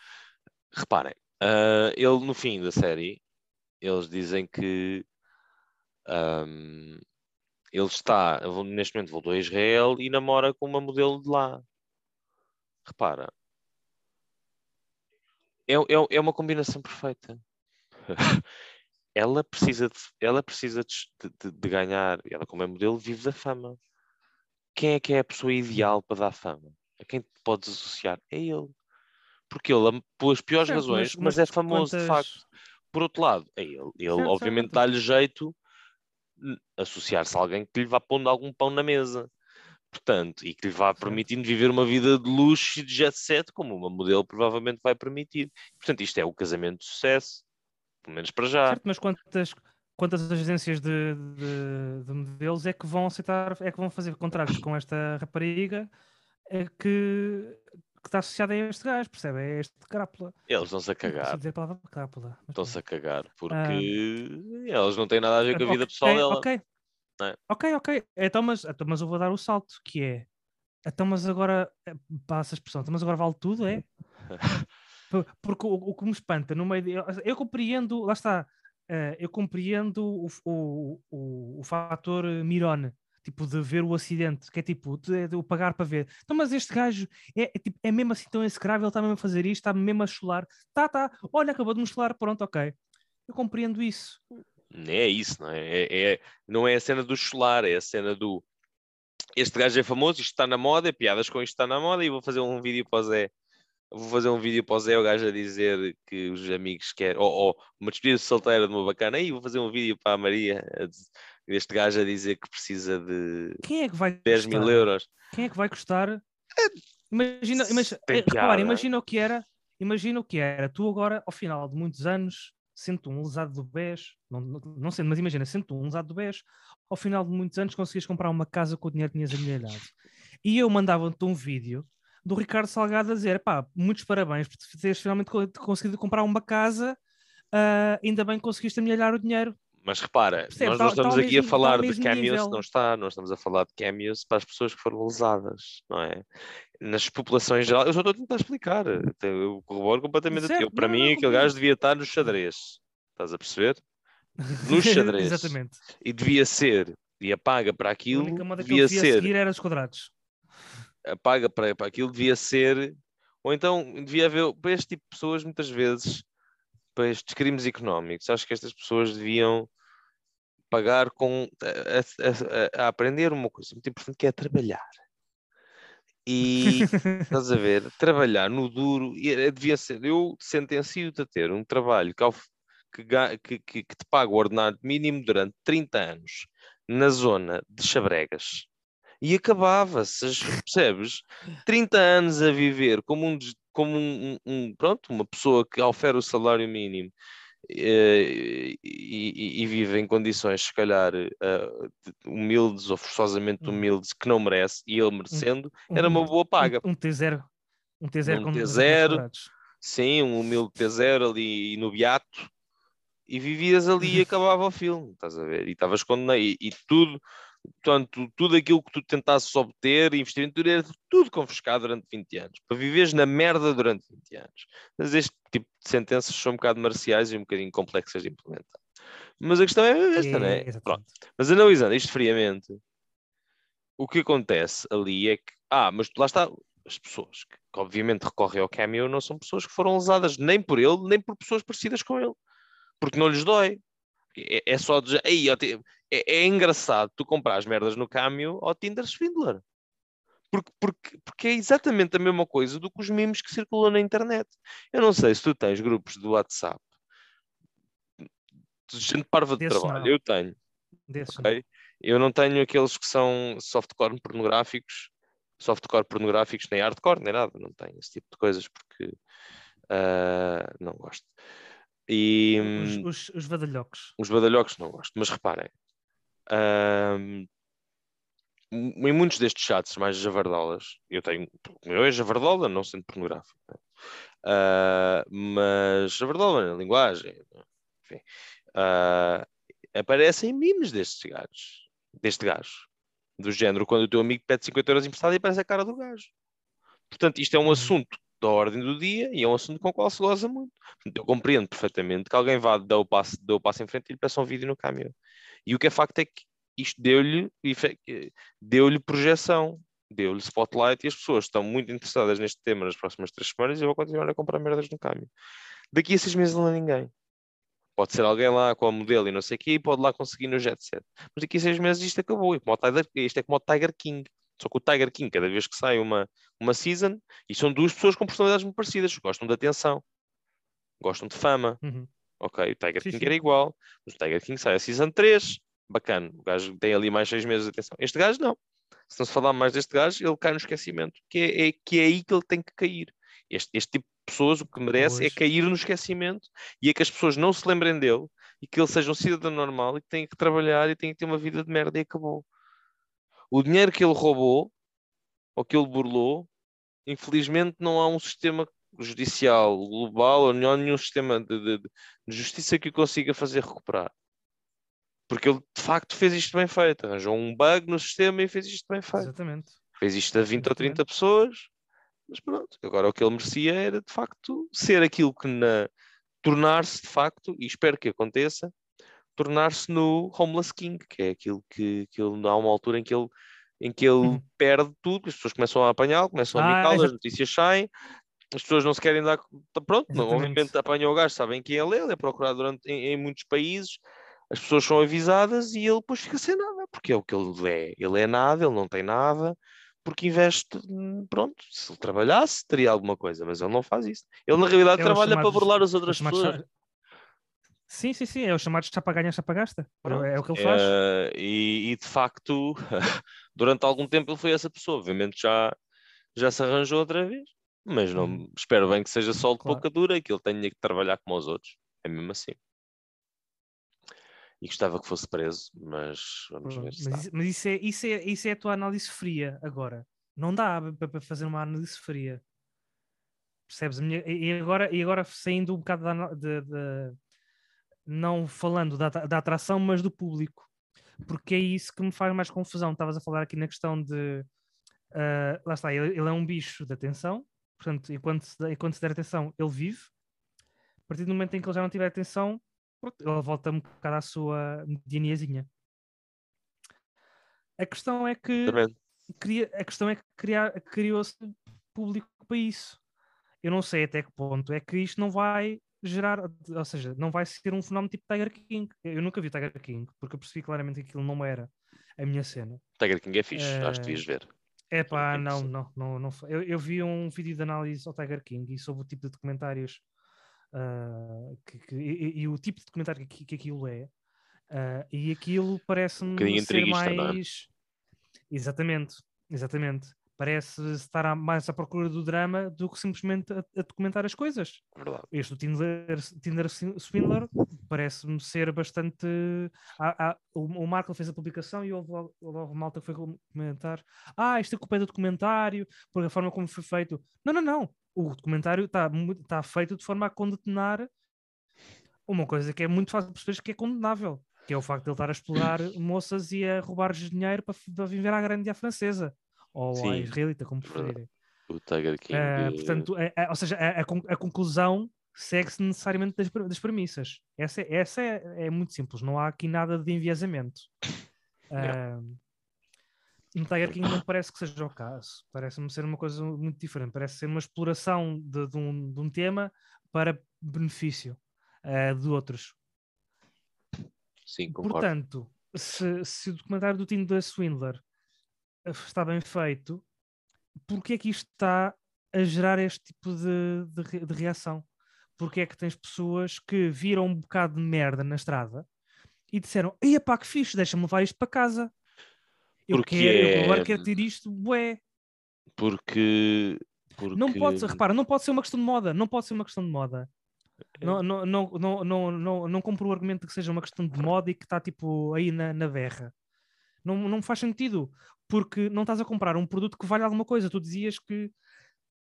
reparem, ah, ele no fim da série, eles dizem que ahm, ele está, neste momento voltou a Israel e namora com uma modelo de lá. Repara, é, é, é uma combinação perfeita. <laughs> ela precisa de, ela precisa de, de- de ganhar, ela como é modelo vive da fama. Quem é que é a pessoa ideal para dar fama? A quem te podes associar? É ele. Porque ele, pelas piores Certo, razões, mas, é famoso de quantas- facto. Por outro lado, é ele. Ele, Certo, obviamente, dá-lhe jeito associar-se a alguém que lhe vá pondo algum pão na mesa. Portanto, e que lhe vá permitindo viver uma vida de luxo e de jet set, como uma modelo provavelmente vai permitir. Portanto, isto é o casamento de sucesso, pelo menos para já. Certo, mas quantas, quantas agências de, de, de modelos é que vão aceitar, é que vão fazer contratos com esta rapariga é que, que está associada a este gajo, percebe? É este crápula. Eles estão-se a Não cagar. dizer a palavra crápula. Estão-se a cagar, porque Ah. eles não têm nada a ver com a vida Ok, pessoal dela. Ok, é? ok, ok. Então mas, então, mas eu vou dar o salto, que é. Então, mas agora. Passa a expressão, então, mas agora vale tudo, é? <laughs> Por- Porque o, o que me espanta no meio de. Eu, compreendo, lá está. eh, eu compreendo o, o, o, o fator Mirone, tipo, de ver o acidente, que é tipo, de, de o pagar para ver. Então, mas este gajo é, é, tipo, é mesmo assim tão execrável, ele está mesmo a fazer isto, está mesmo a chular. Tá, tá, olha, acabou de me chular, pronto, ok. Eu compreendo isso. É isso, não é? É- é- Não é a cena do chular, é a cena do. Este gajo é famoso, isto está na moda, piadas com isto está na moda, e vou fazer um vídeo para o Zé. Vou fazer um vídeo para o Zé, o gajo a dizer que os amigos querem, ou, ou uma despedida solteira de uma bacana, e vou fazer um vídeo para a Maria, a deste gajo a dizer que precisa de Quem é que vai 10 mil gostar? euros. Quem é que vai custar? Imagina, imagina, tem eh, repara, imagina o que era, imagina o que era. Tu agora, ao final de muitos anos, sendo um lesado do BES, não, não, não sendo, mas imagina, sendo um lesado do BES, ao final de muitos anos conseguias comprar uma casa com o dinheiro que tinhas amelhado. E eu mandava-te um vídeo do Ricardo Salgado a dizer: pá, muitos parabéns por teres finalmente co- conseguido comprar uma casa, ah, ainda bem que conseguiste amelhar o dinheiro. Mas repara, Percebe? nós não estamos aqui mesmo- a falar de cameos, nível. não está, nós estamos a falar de cameos para as pessoas que foram lesadas, não é? Nas populações geral, eu só estou a tentar explicar, eu corroboro completamente. Certo, Eu, para não, mim, não, aquele compreendo. gajo devia estar no xadrez, estás a perceber? <laughs> No xadrez. Exatamente. E devia ser, e a paga para A aquilo única moda que devia eu devia ser, seguir era os quadrados. A paga para, para aquilo devia ser, ou então devia haver, para este tipo de pessoas, muitas vezes, para estes crimes económicos, acho que estas pessoas deviam pagar com a, a- a- aprender uma coisa muito importante que é trabalhar. E <laughs> estás a ver, trabalhar no duro, e é- devia ser, eu sentencio-te a ter um trabalho que, ao que, que- que te paga o ordenado mínimo durante 30 anos na zona de Chabregas. E acabava-se, as- percebes? 30 anos a viver como um, como um, um- pronto, uma pessoa que ofere o salário mínimo eh, e, e- e vive em condições, se calhar, eh, de- humildes ou forçosamente Hum. humildes, que não merece, e ele merecendo, era uma Um- boa paga. Um, um T0. Um T0 Um com T0. quadrados. Sim, um humilde T0 ali no beato, e vivias ali e <laughs> acabava o filme, estás a ver? E estavas condenado, e, e tudo Portanto, tudo aquilo que tu tentasses obter, investir em tudo, era tudo confiscado durante 20 anos, para viveres na merda durante 20 anos. Mas este tipo de sentenças são um bocado marciais e um bocadinho complexas de implementar. Mas a questão é esta, não é? Pronto. Mas analisando isto friamente, o que acontece ali é que, ah, mas lá está, as pessoas que, que obviamente recorrem ao Cameo não são pessoas que foram lesadas nem por ele, nem por pessoas parecidas com ele, porque não lhes dói. É, é só te- é, é engraçado tu comprar as merdas no Cameo ao Tinder Swindler. Porque, porque, porque é exatamente a mesma coisa do que os memes que circulam na internet. Eu não sei se tu tens grupos do WhatsApp de gente parva de trabalho. não. Eu tenho. Desses, Ok. Eu não tenho aqueles que são softcore pornográficos, softcore pornográficos, nem hardcore, nem nada. Não tenho esse tipo de coisas porque ah, não gosto. E Os, hum, os, os vadalhocos. os badalhocos não gosto, mas reparem, ahm, em muitos destes chats mais javardolas, eu tenho, o meu é javardola, não sendo pornográfico, né? Ah, mas javardola na linguagem, enfim, ah, aparecem memes destes gajos, deste gajo, do género, quando o teu amigo pede 50 euros emprestado e aparece a cara do gajo. Portanto, isto é um Uhum. assunto da ordem do dia e é um assunto com o qual se goza muito. Eu compreendo perfeitamente que alguém vá dar o passo, dar o passo em frente e lhe peça um vídeo no caminho. E o que é facto é que isto deu-lhe deu-lhe projeção, deu-lhe spotlight e as pessoas estão muito interessadas neste tema nas próximas três semanas e eu vou continuar a comprar merdas no caminho. Daqui a seis meses não há ninguém. Pode ser alguém lá com a modelo e não sei o quê e pode lá conseguir no jet set. Mas daqui a seis meses isto acabou. Isto é como o Tiger King. Só que o Tiger King, cada vez que sai uma, uma season, e são duas pessoas com personalidades muito parecidas, gostam de atenção, gostam de fama. Uhum. Ok, o Tiger Sim, King sim. era igual, mas o Tiger King sai a Season 3, bacana, o gajo tem ali mais seis meses de atenção. Este gajo não. Se não se falar mais deste gajo, ele cai no esquecimento, que é, é- que é aí que ele tem que cair. Este, este tipo de pessoas, o que merece é Pois. cair no esquecimento e é que as pessoas não se lembrem dele e que ele seja um cidadão normal e que tenha que trabalhar e tenha que ter uma vida de merda e acabou. O dinheiro que ele roubou ou que ele burlou, infelizmente não há um sistema judicial global ou não há nenhum sistema de, de- de justiça que o consiga fazer recuperar. Porque ele de facto fez isto bem feito, arranjou um bug no sistema e fez isto bem feito. Exatamente. Fez isto a 20 ou Exatamente. 30 pessoas, mas pronto, agora o que ele merecia era de facto ser aquilo que na tornar-se de facto, e espero que aconteça, tornar-se no Homeless King, que é aquilo que, que ele há uma altura em que ele em que ele Uhum. perde tudo, as pessoas começam a apanhá-lo, começam a Ah, bicá-lo, as notícias saem, as pessoas não se querem dar. tá Pronto, não, obviamente apanham o gajo, sabem quem ele é, ele é procurado durante, em, em muitos países, as pessoas são avisadas e ele depois fica sem nada, porque é o que ele é. Ele é nada, ele não tem nada, porque investe, hum, pronto, se ele trabalhasse, teria alguma coisa, mas ele não faz isso. Ele na realidade É trabalha para chamados- burlar as os outras pessoas. Sim, sim, sim. É o chamado chapa ganha, chapa gasta. É, é o que ele faz. Eh, e, e, de facto, <laughs> durante algum tempo ele foi essa pessoa. Obviamente já, já se arranjou outra vez, mas não Hum. espero bem que seja só de Claro. pouca dura e que ele tenha que trabalhar como os outros. É mesmo assim. E gostava que fosse preso, mas vamos ver Mas, isso, mas isso, é, isso, é, isso é a tua análise fria agora. Não dá para fazer uma análise fria. Percebes? Minha- e agora, e agora saindo um bocado da, ana- de, de- não falando da, da atração, mas do público. Porque é isso que me faz mais confusão. Estavas a falar aqui na questão de ah, lá está, ele, ele é um bicho de atenção, portanto, enquanto se, enquanto se der atenção, ele vive. A partir do momento em que ele já não tiver atenção, pronto, ele volta um bocado à sua medianiazinha. A questão é que cria- a questão é que criou-se público para isso. Eu não sei até que ponto é que isto não vai gerar, ou seja, não vai ser um fenómeno tipo Tiger King. Eu nunca vi Tiger King, porque eu percebi claramente que aquilo não era a minha cena. Tiger King é fixe, acho que Eh, devias ver. É pá, não, não, não, não. Eu, eu vi um vídeo de análise ao Tiger King e sobre o tipo de documentários ah, que, que- e, e o tipo de documentário que, que aquilo é. ah, e aquilo parece-me bocadinho ser é? mais. Exatamente, exatamente. Parece estar mais à procura do drama do que simplesmente a, a documentar as coisas. Verdade. Este Tinder, Tinder Swindler parece-me ser bastante. há- há- o, o Marco fez a publicação e houve logo malta que foi comentar: Ah, isto é culpa do documentário, por a forma como foi feito. Não, não, não. O documentário está tá feito de forma a condenar uma coisa que é muito fácil de perceber que é condenável. Que é o facto de ele estar a explorar moças e a roubar-lhes dinheiro para, viver à grande e à francesa. Ou à Sim, israelita, como preferirem. O Tiger King. Eh, portanto, é- é- ou seja, a, a con- a conclusão segue-se necessariamente das, das premissas. Essa, é- essa é, é muito simples, não há aqui nada de enviesamento. <laughs> Ah, no Tiger King não parece que seja o caso. Parece-me ser uma coisa muito diferente. Parece ser uma exploração de, de um, de um tema para benefício ah, de outros. sim, concordo. Portanto, se, se o documentário do Tinder Swindler eh, está bem feito, porquê é que isto está a gerar este tipo de, de, de reação? Porque é que tens pessoas que viram um bocado de merda na estrada e disseram: Ei, pá, que fixe, deixa-me levar isto para casa. Eu, Porque quero, eu agora é- quero ter isto, bué. Porque. porque... Não pode ser, repara, não pode ser uma questão de moda, não pode ser uma questão de moda. Não, não, não, não, não, não, não compro o argumento de que seja uma questão de moda e que está tipo aí na, na berra. Não, não faz sentido, porque não estás a comprar um produto que vale alguma coisa. Tu dizias que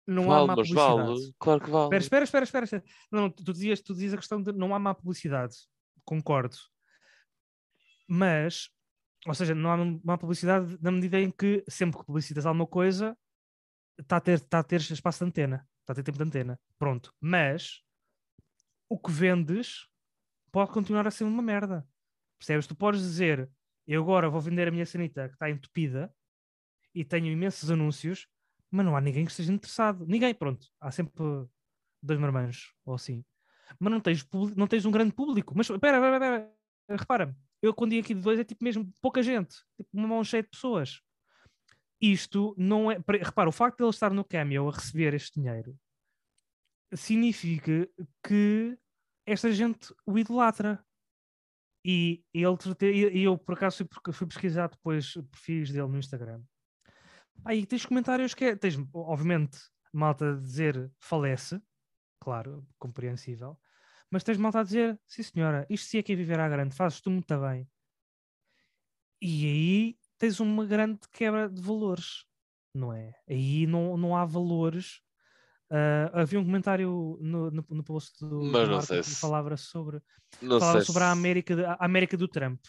não há vale, má mas publicidade. vale. Claro que vale. Espera, espera, espera, espera. espera. Não, tu dizias, tu dizias a questão de não há má publicidade. Concordo. Mas, ou seja, não há má publicidade na medida em que sempre que publicitas alguma coisa está a ter, está a ter espaço de antena, está a ter tempo de antena. Pronto. Mas o que vendes pode continuar a ser uma merda. Percebes? Tu podes dizer, eu agora vou vender a minha sanita que está entupida e tenho imensos anúncios, mas não há ninguém que esteja interessado. Ninguém, pronto. Há sempre dois marmanjos ou assim. Mas não tens, não tens um grande público. Mas espera, espera, espera. Repara, eu quando digo aqui de dois é tipo mesmo pouca gente, tipo uma mão cheia de pessoas. Isto não é. Repara, o facto de ele estar no Cameo a receber este dinheiro significa que esta gente o idolatra. E ele, e e eu por acaso fui, fui pesquisar depois perfis dele no Instagram. Aí tens comentários que é, tens, obviamente, malta a dizer falece, claro, compreensível, mas tens malta a dizer, sim senhora, isto sim é que é viver à grande, fazes tu muito bem. E aí tens uma grande quebra de valores, não é? Aí não, não há valores. Ah, havia um comentário no, no, no post do, Mas do não Marco sei que se- falava sobre Não falava sobre a se- América, de- a América do Trump,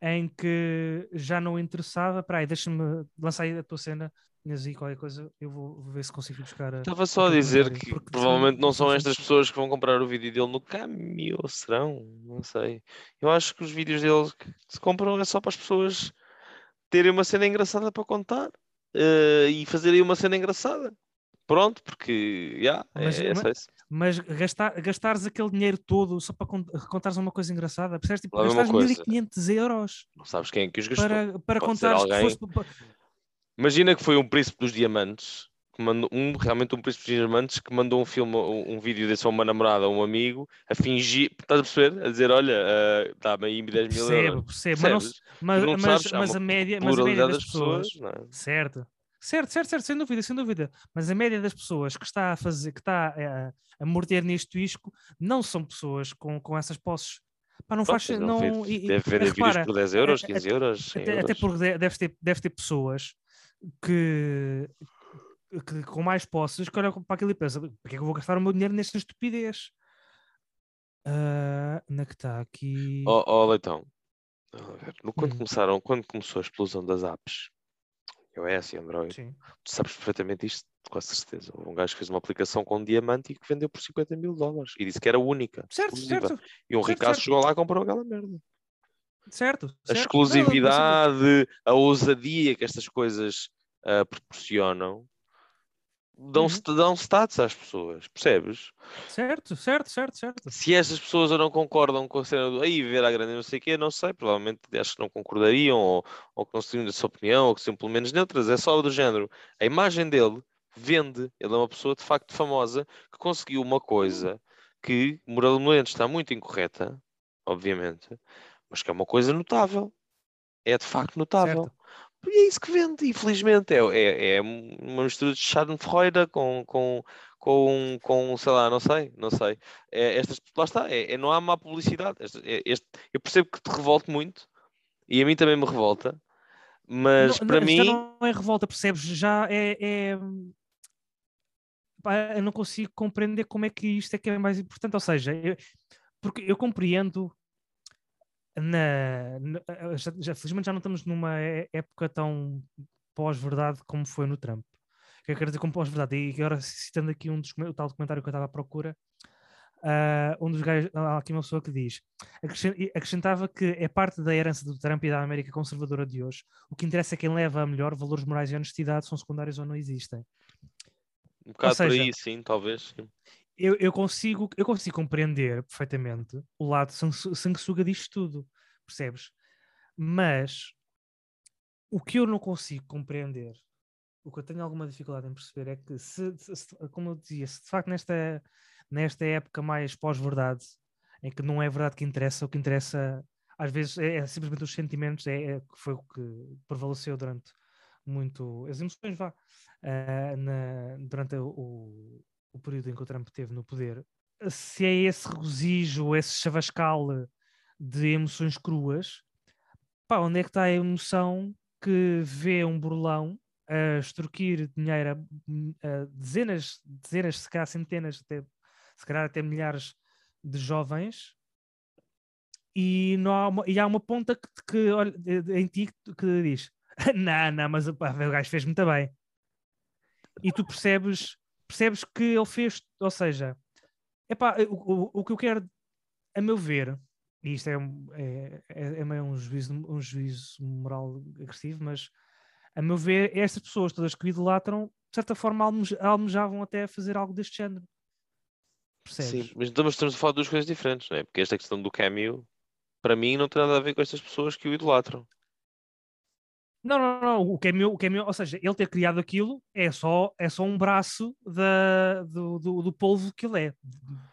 em que já não interessava. Peraí, deixa-me lançar aí a tua cena, tinhas aí qualquer coisa, eu vou, ver se consigo buscar. a- Estava só a dizer que porque provavelmente não são estas pessoas que vão comprar o vídeo dele no Cameo, serão? Não sei. Eu acho que os vídeos dele que se compram é só para as pessoas terem uma cena engraçada para contar eh, e fazerem uma cena engraçada. Pronto, porque já, Mas- é, é só mas- isso. Mas gastar, gastares aquele dinheiro todo só para cont- contares uma coisa engraçada, percebes? Tipo, Lá gastares coisa. 1500 euros Não sabes quem é que os gastou. para, para Pode ser contares que alguém- Imagina que foi um príncipe dos diamantes, que mandou, um, realmente um príncipe dos diamantes, que mandou um filme, um, um vídeo desse a uma namorada, a um amigo, a fingir, estás a perceber? A dizer, olha, uh, dá-me aí 10 mil Percebo, euros. percebo, mas, Percebes? mas, mas, mas uma a média, mas a média Pluralidade das pessoas, não é? Certo. Certo, certo, certo, sem dúvida, sem dúvida. Mas a média das pessoas que está a fazer, que está eh, a, morder neste isco, não são pessoas com, com essas posses. Pá, não Pronto, faz não, vende- e- deve vender vídeos por 10 euros, a- a- 15 euros, 100 até, euros. até porque de- deves ter, deve ter pessoas que, que com mais posses que olham para aquilo e pensam, para que é que eu vou gastar o meu dinheiro nesta estupidez? Ah, onde é que está aqui? Ó Leitão, a ver, no- quando Hum. começaram, quando começou a explosão das apps, iOS e Android, Sim. tu sabes perfeitamente isto, com certeza. Houve um gajo que fez uma aplicação com um diamante e que vendeu por 50 mil dólares e disse que era única, Certo, exclusiva. certo, E um certo, ricaço certo. chegou lá e comprou aquela merda. certo. A certo. Não, exclusividade, a ousadia que estas coisas ah, proporcionam dão, Uhum. dão status às pessoas, percebes? Certo, certo, certo, certo. Se estas pessoas não concordam com a cena do aí ver a grande não sei o quê, não sei, provavelmente acho que não concordariam ou, ou que não seriam dessa opinião ou que são pelo menos neutras, é só do género. A imagem dele vende, ele é uma pessoa de facto famosa que conseguiu uma coisa que moralmente está muito incorreta, obviamente, mas que é uma coisa notável. É de facto notável. Certo. E é isso que vende, infelizmente. É, é, é uma mistura de Schadenfreude com, com, com, com, sei lá, não sei, não sei. É, estas, lá está, é, é- não há má publicidade. Este, é- este- eu percebo que te revolte muito, e a mim também me revolta, mas Não- para não, mim, não é revolta, percebes? Já é. é- Pá, eu não consigo compreender como é que isto é que é mais importante. Ou seja, eu- porque eu compreendo na, na- já, já- felizmente já não estamos numa é- época tão pós-verdade como foi no Trump. O que eu quero dizer com pós-verdade? E agora citando aqui um dos, o tal documentário que eu estava à procura, ah, um dos gajos, há aqui uma pessoa que diz, acrescen- acrescentava que é parte da herança do Trump e da América conservadora de hoje. O que interessa é quem leva a melhor, valores morais e honestidade são secundários ou não existem. Um bocado por seja, aí, sim, talvez. sim. Eu, eu consigo, eu consigo compreender perfeitamente o lado sangu- sanguessuga disto tudo, percebes? Mas o que eu não consigo compreender, o que eu tenho alguma dificuldade em perceber é que, se, se- como eu dizia, se de facto nesta, nesta época mais pós-verdade, em que não é verdade que interessa, o que interessa às vezes é, é simplesmente os sentimentos, é, é foi o que prevaleceu durante muito as emoções, vá, ah, na- durante o- o, período em que o Trump esteve no poder, se é esse regozijo, esse chavascal de emoções cruas, pá, onde é que está a emoção que vê um burlão a extorquir dinheiro a, dezenas, dezenas, se calhar centenas, até, se calhar até milhares de jovens e, não há, uma, e há uma ponta que, que olha, em ti que, diz <laughs> não, não, mas o gajo fez muito bem. E tu percebes percebes que ele fez, ou seja, epá, o, o, o que eu quero, a meu ver, e isto é, é, é, é meio um juízo, um juízo moral agressivo, mas a meu ver, estas pessoas todas que o idolatram, de certa forma, almej- almejavam até fazer algo deste género. Percebes? Sim, mas estamos, estamos a falar de duas coisas diferentes, não é? Porque esta questão do cameo, para mim, não tem nada a ver com estas pessoas que o idolatram. Não, não, não. O que é meu, o que é meu, ou seja, ele ter criado aquilo é só, é só um braço da, do, do, do polvo que ele é,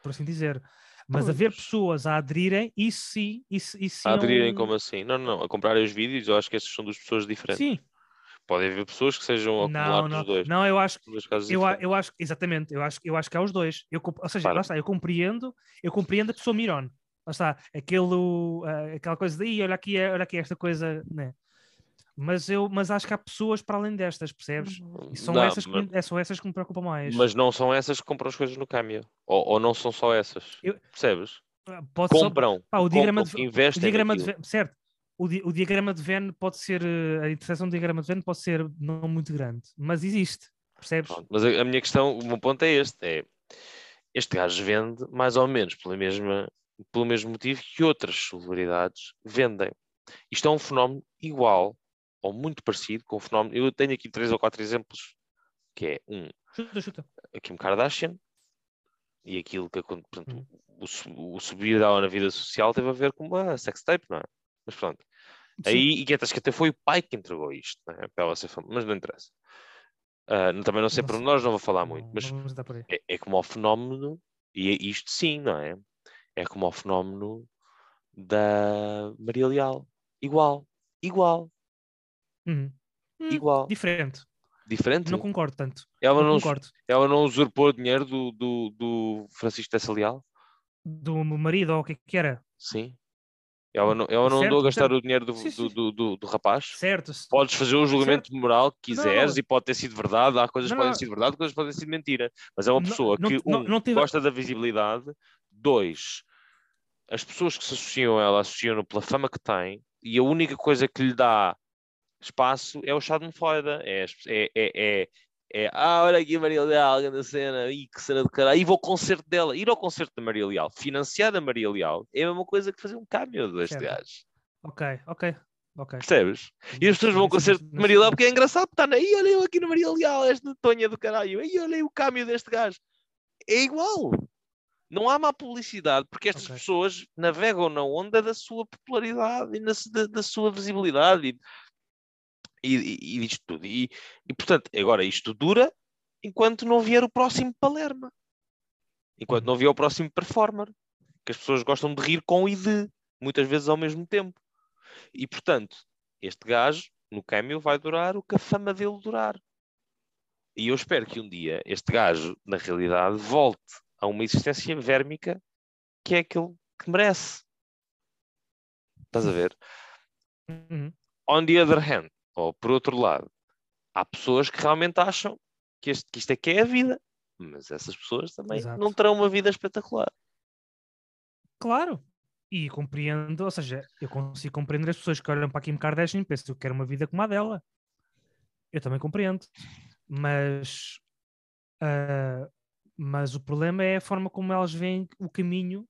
por assim dizer. Mas Pois. haver pessoas a aderirem, isso sim, isso, isso A é aderirem um- como assim? Não, não, não. A comprarem os vídeos, eu acho que essas são duas pessoas diferentes. Sim, Podem haver pessoas que sejam não, acumulados não, dos dois. não, eu acho, casos eu, eu acho, exatamente, eu acho, eu acho que há os dois. Eu, ou seja, Claro. lá está, eu compreendo, eu compreendo a pessoa Miron. Lá está, aquele, aquela coisa daí, olha aqui, olha aqui esta coisa, né? Mas eu, mas acho que há pessoas para além destas, percebes? E são, Não, essas que, mas, me- é, são essas que me preocupam mais. mas não são essas que compram as coisas no cameo. Ou, ou não são só essas. Eu- Percebes? Ah, Pode só- Compram. pá, o diagrama compram, de- investem o diagrama de certo? O, di- o diagrama de Venn pode ser, eh, a interseção do diagrama de Venn pode ser não muito grande, mas existe, percebes? Pronto, Mas a, a minha questão, o meu ponto é este: é este gajo vende mais ou menos pela mesma, pelo mesmo motivo que outras celebridades vendem. Isto é um fenómeno igual ou muito parecido com o fenómeno. Eu tenho aqui três ou quatro exemplos, que é um, Chuta, chuta. a Kim Kardashian e aquilo que portanto, Hum. o, o subir dela na vida social teve a ver com uma sextape, não é? Mas pronto. Sim. Aí, e que até que até foi o pai que entregou isto, não é? Para ela ser famosa, mas não interessa. Não- também não sei sei. nós, não vou falar muito, Não- mas é, é como o fenómeno, e é isto sim, não é? É como o fenómeno da Maria Leal. Igual, igual, Uhum. Hum, igual. Diferente. Diferente. Não concordo tanto. Ela não não, concordo. ela não usurpou o dinheiro do, do, do Francisco Tessa Leal? Do meu marido ou o que é que era. Sim. Ela não, ela não Certo, andou a gastar certo. o dinheiro do, Sim, sim. do, do, do rapaz? Certo. Podes fazer o julgamento moral que quiseres não. e pode ter sido verdade. Há coisas que podem ser verdade, coisas podem ser mentira. Mas é uma pessoa não- que, não- um, gosta da visibilidade. Dois, as pessoas que se associam a ela associam-no pela fama que tem e a única coisa que lhe dá espaço é o Schadenfreude. É, é, é, é, é, ah, olha aqui a Maria Leal, grande cena, ih, que cena de caralho, e vou ao concerto dela. Ir ao concerto da Maria Leal, financiar a Maria Leal, é a mesma coisa que fazer um cameo deste gajo. Ok, ok, ok. Percebes? E as pessoas vão ao concerto de Maria Leal porque é engraçado, está na aí, olha eu aqui no Maria Leal, esta tonha do caralho, aí olha o câmbio deste gajo. É igual. Não há má publicidade porque estas Ok. pessoas navegam na onda da sua popularidade e na, da, da sua visibilidade e, e, e, e disto tudo. E, e portanto, agora isto dura enquanto não vier o próximo Palerma. Enquanto não vier o próximo performer. Que as pessoas gostam de rir com e de, muitas vezes ao mesmo tempo. E portanto, este gajo, no cameo, vai durar o que a fama dele durar. E eu espero que um dia este gajo, na realidade, volte a uma existência vérmica que é aquele que merece. Estás a ver? Uhum. On the other hand, ou por outro lado, há pessoas que realmente acham que, este, que isto é que é a vida. Mas essas pessoas também Exato. não terão uma vida espetacular. Claro, E compreendo, ou seja, eu consigo compreender as pessoas que olham para a Kim Kardashian e pensam que eu quero uma vida como a dela. Eu também compreendo. Mas, ah, mas o problema é a forma como elas veem o caminho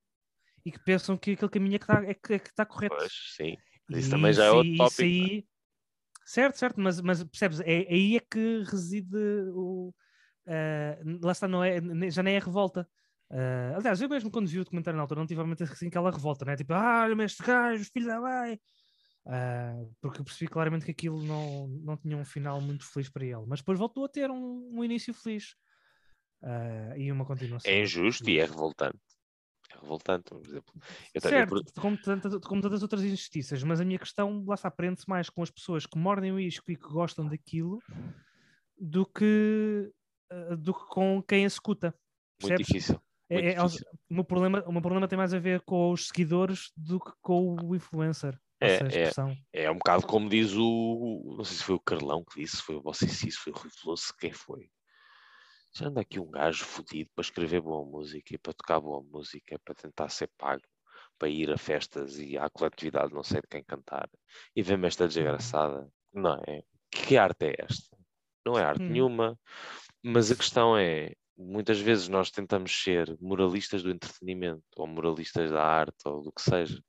e que pensam que aquele caminho é que está é que, é que está correto. Pois, sim. Mas E isso também já é outro isso tópico. não é? aí- Certo, certo, mas, mas percebes, é, é aí é que reside o. ah, lá está, não é, já nem é revolta. Ah, aliás, eu mesmo quando vi o documentário na altura não tive realmente assim aquela revolta, né? Tipo, ah, olha-me este gajo, filho da mãe. Ah, porque eu percebi claramente que aquilo não, não tinha um final muito feliz para ele, mas depois voltou a ter um, um início feliz Ah, e uma continuação. É injusto e é revoltante. É revoltante, por exemplo. Eu tenho- Certo, por- como, tantas, como tantas outras injustiças, mas a minha questão lá está, prende-se mais com as pessoas que mordem o isco e que gostam daquilo do que, eh, do que com quem a escuta. Muito Percebes? difícil. É- muito é- aos- difícil. o, meu problema, o meu problema tem mais a ver com os seguidores do que com o influencer. É, é. É um bocado como diz o. Não sei se foi o Carlão que disse, foi o você se foi o Rui Veloso, quem foi? Anda aqui um gajo fodido para escrever boa música e para tocar boa música, para tentar ser pago, para ir a festas e à coletividade, não sei de quem cantar, e vê-me esta desgraçada. Não é? Que arte é esta? Não é arte Hum. nenhuma, mas a questão é. Muitas vezes nós tentamos ser moralistas do entretenimento, ou moralistas da arte, ou do que seja.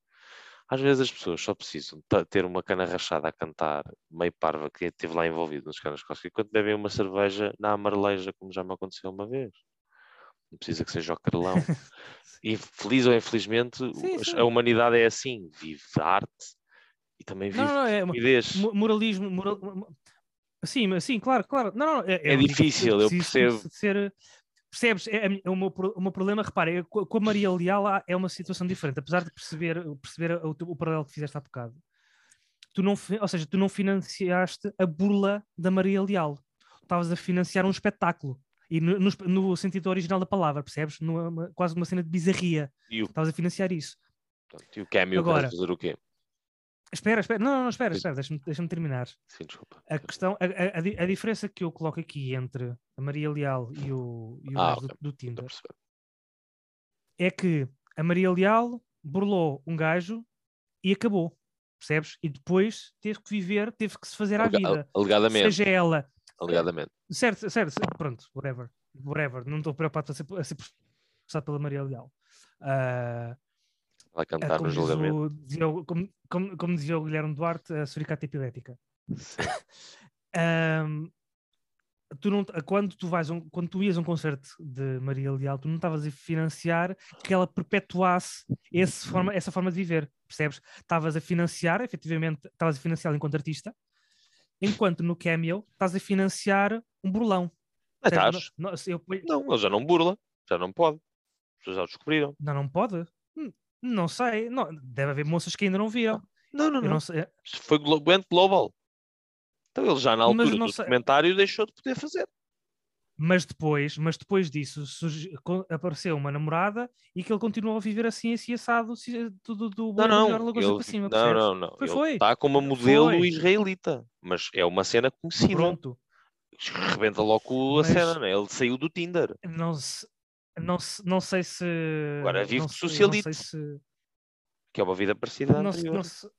Às vezes as pessoas só precisam ter uma cana rachada a cantar, meio parva, que esteve lá envolvido nos canas cósmicos, enquanto bebem uma cerveja na amareleja, como já me aconteceu uma vez. Não precisa que seja o carlão. <laughs> e feliz ou infelizmente, Sim, sim. a humanidade é assim, vive arte e também vive Não, não, é moralismo. moral- mo- Sim, mas sim, claro, claro. Não, não, É digo que difícil, eu percebo. de Ser, percebes? É, mi- é o, meu, o meu problema, repara, eu co- com a Maria Leal é uma situação diferente, apesar de perceber, perceber o, o paralelo que fizeste há bocado. Tu não, ou seja, tu não financiaste a burla da Maria Leal. Estavas a financiar um espetáculo. E no, no no sentido original da palavra, percebes? Numa, quase uma cena de bizarria. Estavas a financiar isso. e o Cameo Agora- fazer o quê? Espera, espera, não, não, não espera, espera, deixa-me deixa terminar. Sim, desculpa. A questão, a, a- a di- a diferença que eu coloco aqui entre a Maria Leal e o, e o Ah, gajo do, do Tinder é que a Maria Leal burlou um gajo e acabou, percebes? E depois teve que viver, teve que se fazer à Alega- vida. Alegadamente. Seja ela, Alegadamente. certo, certo, certo, pronto, whatever, whatever, não estou preocupado a ser, a ser processado pela Maria Leal. Ah, Vai ah, cantar no como, diz julgamento. o, dizia como, como, como dizia o Guilherme Duarte, a suricata epilética. Sim. <laughs> Ahm, tu não, quando tu vais um- quando tu ias a um concerto de Maria Leal, tu não estavas a financiar que ela perpetuasse esse forma, essa forma de viver, percebes? Estavas a financiar, efetivamente, estavas a financiar enquanto artista, enquanto no Cameo estás a financiar um burlão. Percebes? estás? Não, não, eu- Não, ele já não burla, já não pode. As pessoas já descobriram. não, não pode? Não sei, não, deve haver moças que ainda não viram. Não, não, não. não sei, Foi went global. Então ele já na Mas altura não do sei- documentário deixou de poder fazer. Mas depois, mas depois disso surgi- co- apareceu uma namorada e que ele continuou a viver assim, assim assado, tudo do Não, não. melhor Ele, para cima, não, não, não. Foi, ele foi. está como uma modelo Foi. israelita. Mas é uma cena conhecida. Pronto, Rebenta logo a Mas- cena, né? Ele saiu do Tinder. não, se, não, não sei se. Agora vive de sei se. Que é uma vida parecida Não, anterior. não, se-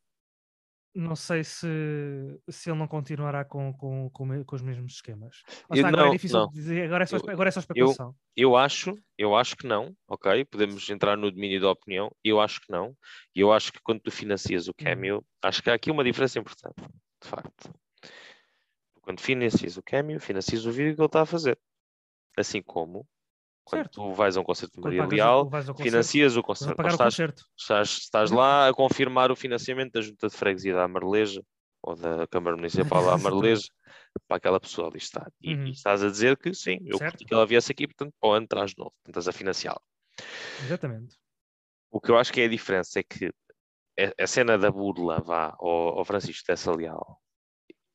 não sei se, se ele não continuará com, com, com, com os mesmos esquemas. Lá Eu agora não, é difícil não. dizer, agora é só, Eu- agora é só especulação. Eu acho, eu acho que não, ok? Podemos entrar no domínio da opinião. Eu acho que não. E eu acho que quando tu financias Uhum. o Cameo, acho que há aqui uma diferença importante, de facto. Quando financias o Cameo, financias o vídeo que ele está a fazer. Assim como quando Certo. tu vais a um concerto concerto, financias o concerto. pagar Ou o estás, concerto. estás, estás lá a confirmar o financiamento da Junta de Freguesia da Amareleja ou da Câmara Municipal da <laughs> Amareleja para aquela pessoa ali estar. E, Uhum. e estás a dizer que sim, eu Certo. curti que ela viesse aqui, portanto, para o ano traz de novo, portanto, estás a financiá-la. Exatamente. O que eu acho que é a diferença é que a, a cena da burla vá ao, ao Francisco Tessa Leal,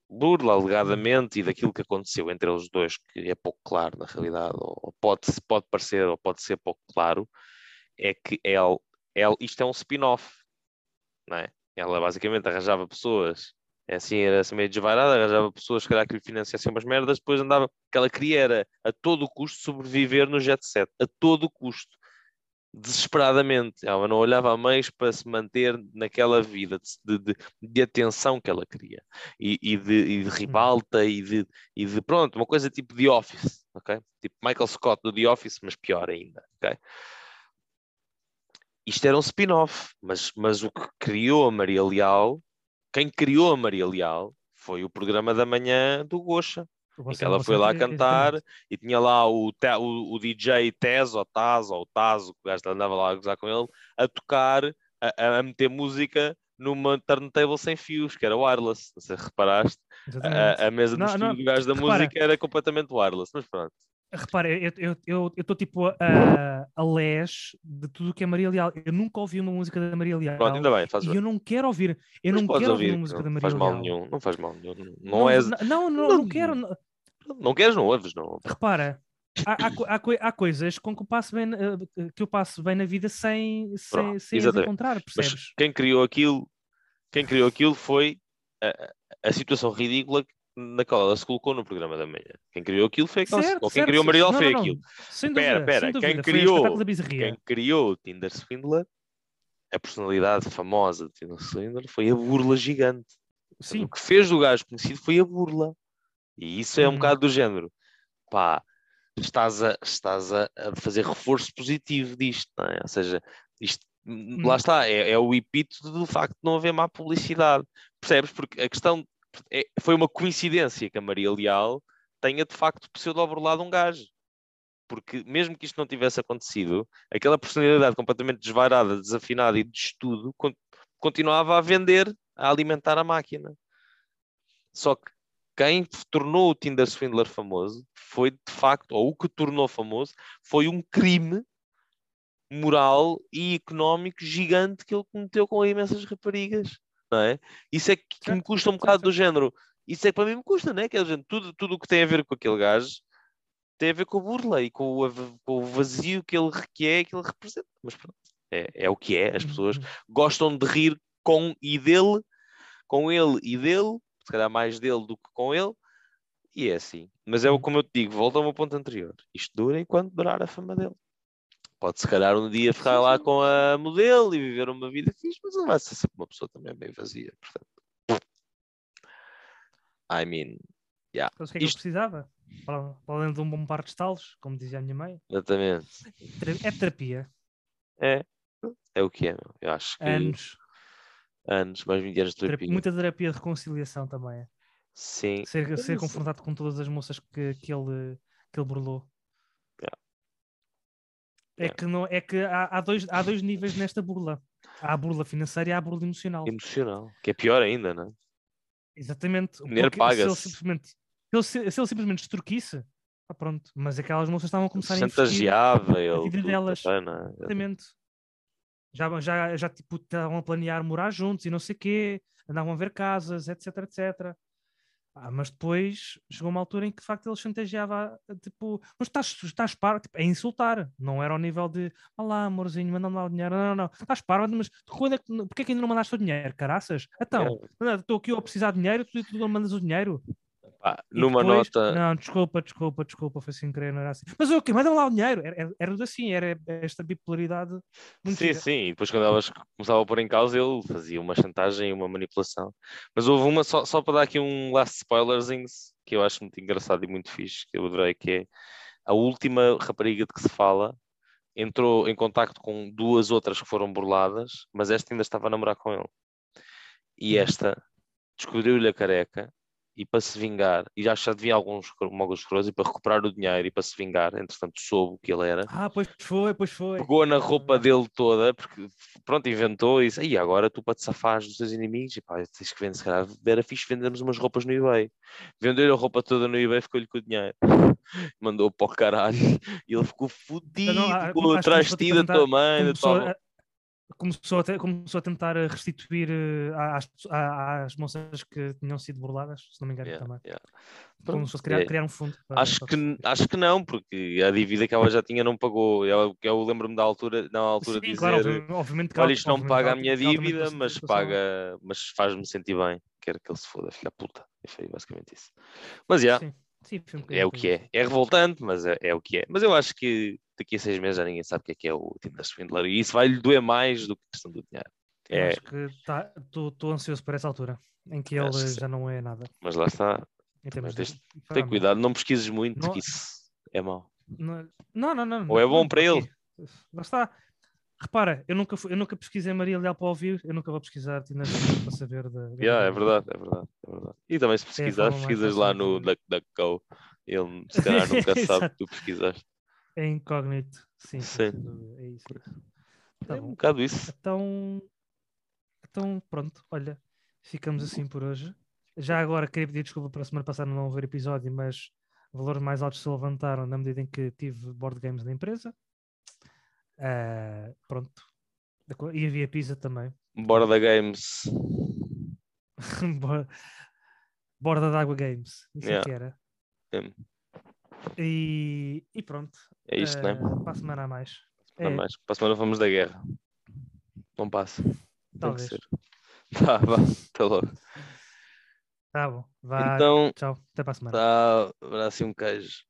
burla alegadamente e daquilo que aconteceu entre eles dois, que é pouco claro na realidade, ou, pode, pode parecer ou pode ser pouco claro, é que ele, ele, isto é um spin-off, não é? Ela basicamente arranjava pessoas, é assim, era assim meio desvairada, arranjava pessoas se calhar que lhe financiassem umas merdas, depois andava, que ela queria era a todo custo sobreviver no jet set, a todo custo. Desesperadamente. Ela não olhava a meios para se manter naquela vida de, de, de atenção que ela queria e, e, de, e de ribalta e de, e de pronto, uma coisa tipo The Office, ok? Tipo Michael Scott do The Office, mas pior ainda, ok? Isto era um spin-off, mas, mas o que criou a Maria Leal, quem criou a Maria Leal foi o programa da manhã do Gocha. Que ela foi lá cantar e tinha lá o, o, o DJ Tez, ou Taz, ou Taz, o gajo andava lá a gozar com ele, a tocar, a, a meter música numa turntable sem fios, que era wireless. Se reparaste. A, a, mesa do não, estúdio do gajo da repara, música era completamente wireless, mas pronto. Repara, eu estou eu, eu, eu tipo a, a les de tudo o que é Maria Leal. Eu nunca ouvi uma música da Maria Leal. Pronto, ainda bem, faz E eu não quero ouvir. Eu mas não quero ouvir, uma música não, da Maria faz Leal. Mal nenhum, não faz mal nenhum. Não, não, és... não, não, não, não quero. Não queres, não ouves, não. Repara, há, há, há, há, coisas com que eu passo bem, que eu passo bem na vida sem, sem, sem as encontrar, percebes? Mas quem criou aquilo, quem criou aquilo foi a, a situação ridícula na qual ela se colocou no programa da manhã. Quem criou aquilo foi aquela. Certo, ou quem certo, criou Mariel não, foi não, aquilo. Sem dúvida, espera. sem Quem dúvida, criou, quem criou o Tinder Swindler, a personalidade famosa de Tinder Swindler, foi a burla gigante. Sim. O que fez do gajo conhecido foi a burla. E isso é um Hum. bocado do género. Pá, estás a, estás a, fazer reforço positivo disto, não é? Ou seja, isto, lá Hum. está, é, é o epíteto do facto de não haver má publicidade. Percebes? Porque a questão é- foi uma coincidência que a Maria Leal tenha de facto pseudo-burlado um gajo. Porque mesmo que isto não tivesse acontecido, aquela personalidade completamente desvairada, desafinada e de estudo con- continuava a vender, a alimentar a máquina. Só que quem tornou o Tinder Swindler famoso foi de facto, ou o que tornou famoso, foi um crime moral e económico gigante que ele cometeu com imensas raparigas. Não é? Isso é que, que me custa um bocado do género. Isso é que para mim me custa, não é? Que é tudo, tudo o que tem a ver com aquele gajo tem a ver com a burla e com o, com o vazio que ele que é que ele representa. Mas pronto, é, é o que é. As pessoas Uhum. gostam de rir com e dele, com ele e dele, se calhar mais dele do que com ele, e é assim. Mas é Uhum. como eu te digo, volta ao meu ponto anterior. Isto dura enquanto durar a fama dele. Pode se calhar um dia ficar lá com a modelo e viver uma vida fixe, mas ele vai ser sempre uma pessoa também bem vazia. Portanto, I mean, Sabes o que é que eu Isto- precisava? Para, para além de um bom par de estalos, como dizia a minha mãe, exatamente. Ter- é terapia. É, é o que é, meu. Eu acho que Anos. Anos, mais 20 anos de Terapia- terapia. muita terapia de reconciliação também. Sim. Ser, ser Isso. confrontado com todas as moças que, que, ele, que ele burlou. Yeah. É Yeah. que, não, é que há, há, dois, há dois níveis nesta burla. Há a burla financeira e há a burla emocional. Emocional. Que é pior ainda, não é? Exatamente. O dinheiro porque se ele paga-se. simplesmente, se ele, se se ele simplesmente extorquisse, ah, pronto. Mas aquelas moças estavam a começar a investir. Chantageava ele. vida tudo delas. também, é? Exatamente. Já, já, já tipo, estavam a planear morar juntos e não sei o quê, andavam a ver casas, etc, etc. Ah, mas depois chegou uma altura em que de facto ele chantageava, tipo, mas estás, estás para, tipo, a insultar, não era ao nível de olá, amorzinho, manda-me lá o dinheiro, não, não, não, estás para, mas quando é que, porquê é que ainda não mandaste o dinheiro, caraças? Então, estou aqui a precisar de dinheiro, tu, tu não mandas o dinheiro. E numa depois, nota. Não, desculpa, desculpa, desculpa, foi sem querer, não era assim. Mas o quê? Manda lá o dinheiro. Era, era, assim, era esta bipolaridade muito Sim, gira. sim, e depois quando elas começavam a pôr em causa, ele fazia uma chantagem e uma manipulação. Mas houve uma, só, só para dar aqui um last spoilerzinho, que eu acho muito engraçado e muito fixe, que eu adorei, que é a última rapariga de que se fala entrou em contacto com duas outras que foram burladas, mas esta ainda estava a namorar com ele. E Uhum. esta descobriu-lhe a careca e para se vingar, e já já devia alguns, alguns coroas, e para recuperar o dinheiro e para se vingar, entretanto soube o que ele era, Ah, pois foi, pois foi. pegou na roupa dele toda, porque pronto, inventou e disse, e agora tu para te safares dos teus inimigos, e pá, tens que vender, se calhar era fixe vendermos umas roupas no eBay. Vendeu-lhe a roupa toda no eBay, ficou-lhe com o dinheiro. <laughs> Mandou para o caralho. E ele ficou fodido, Não, ah, com acho que a começou, tipo, a da tua mãe, da tua começou, a, te- começou a tentar eh, restituir eh, às, às moças que tinham sido burladas, se não me engano Yeah, também. yeah. Começou a criar, é. criar um fundo. para- Acho para que, acho que não, porque a dívida que ela já tinha não pagou. Eu, eu lembro-me da altura, na altura Sim, dizer, claro, obvi- obviamente que olha, isto não paga a minha dívida, mas paga, mas faz-me sentir bem. Quero que ele se foda, filha puta. E foi basicamente isso. Mas já, Sim, sim, um é o que é. É revoltante, mas é, é o que é. Mas eu acho que daqui a seis meses já ninguém sabe o que é que é o Tinder Swindler e isso vai-lhe doer mais do que a questão do dinheiro. É, Acho que estou ansioso por essa altura em que ele que sim. já não é nada. mas lá está, termos tens- de... tem Ah, cuidado, não pesquises muito, Não- que isso é mau. Não, não, não. não Ou é bom não, para ele. Lá está. Repara, eu nunca, fui- eu nunca pesquisei Maria Leal para ouvir, eu nunca vou pesquisar Tinder Swindler para saber da. <laughs> Yeah, é verdade, é verdade, é verdade. E também se pesquisares, forma mais pesquisas lá no. DuckDuckGo, ele se <laughs> calhar nunca sabe que tu pesquisaste. É incógnito. Sim, sim, é isso. é isso. Tá é um bocado isso. Então, então, pronto, olha, ficamos assim por hoje. Já agora queria pedir desculpa para a semana passada não haver episódio, mas valores mais altos se levantaram na medida em que tive board games na empresa. Ah, pronto. E havia pizza também. Bora da Games. <laughs> Bo- Borda d'água games. Isso é Yeah. que era. Mesmo. E, e pronto. É isto, né? ah, Para a semana a mais. Para, É, mais. para a semana vamos da guerra. Não passa. Talvez. Tá, <laughs> vá, até logo. Tá bom. Vá. Então, Tchau. Até para a semana. tá, abraço e um queijo.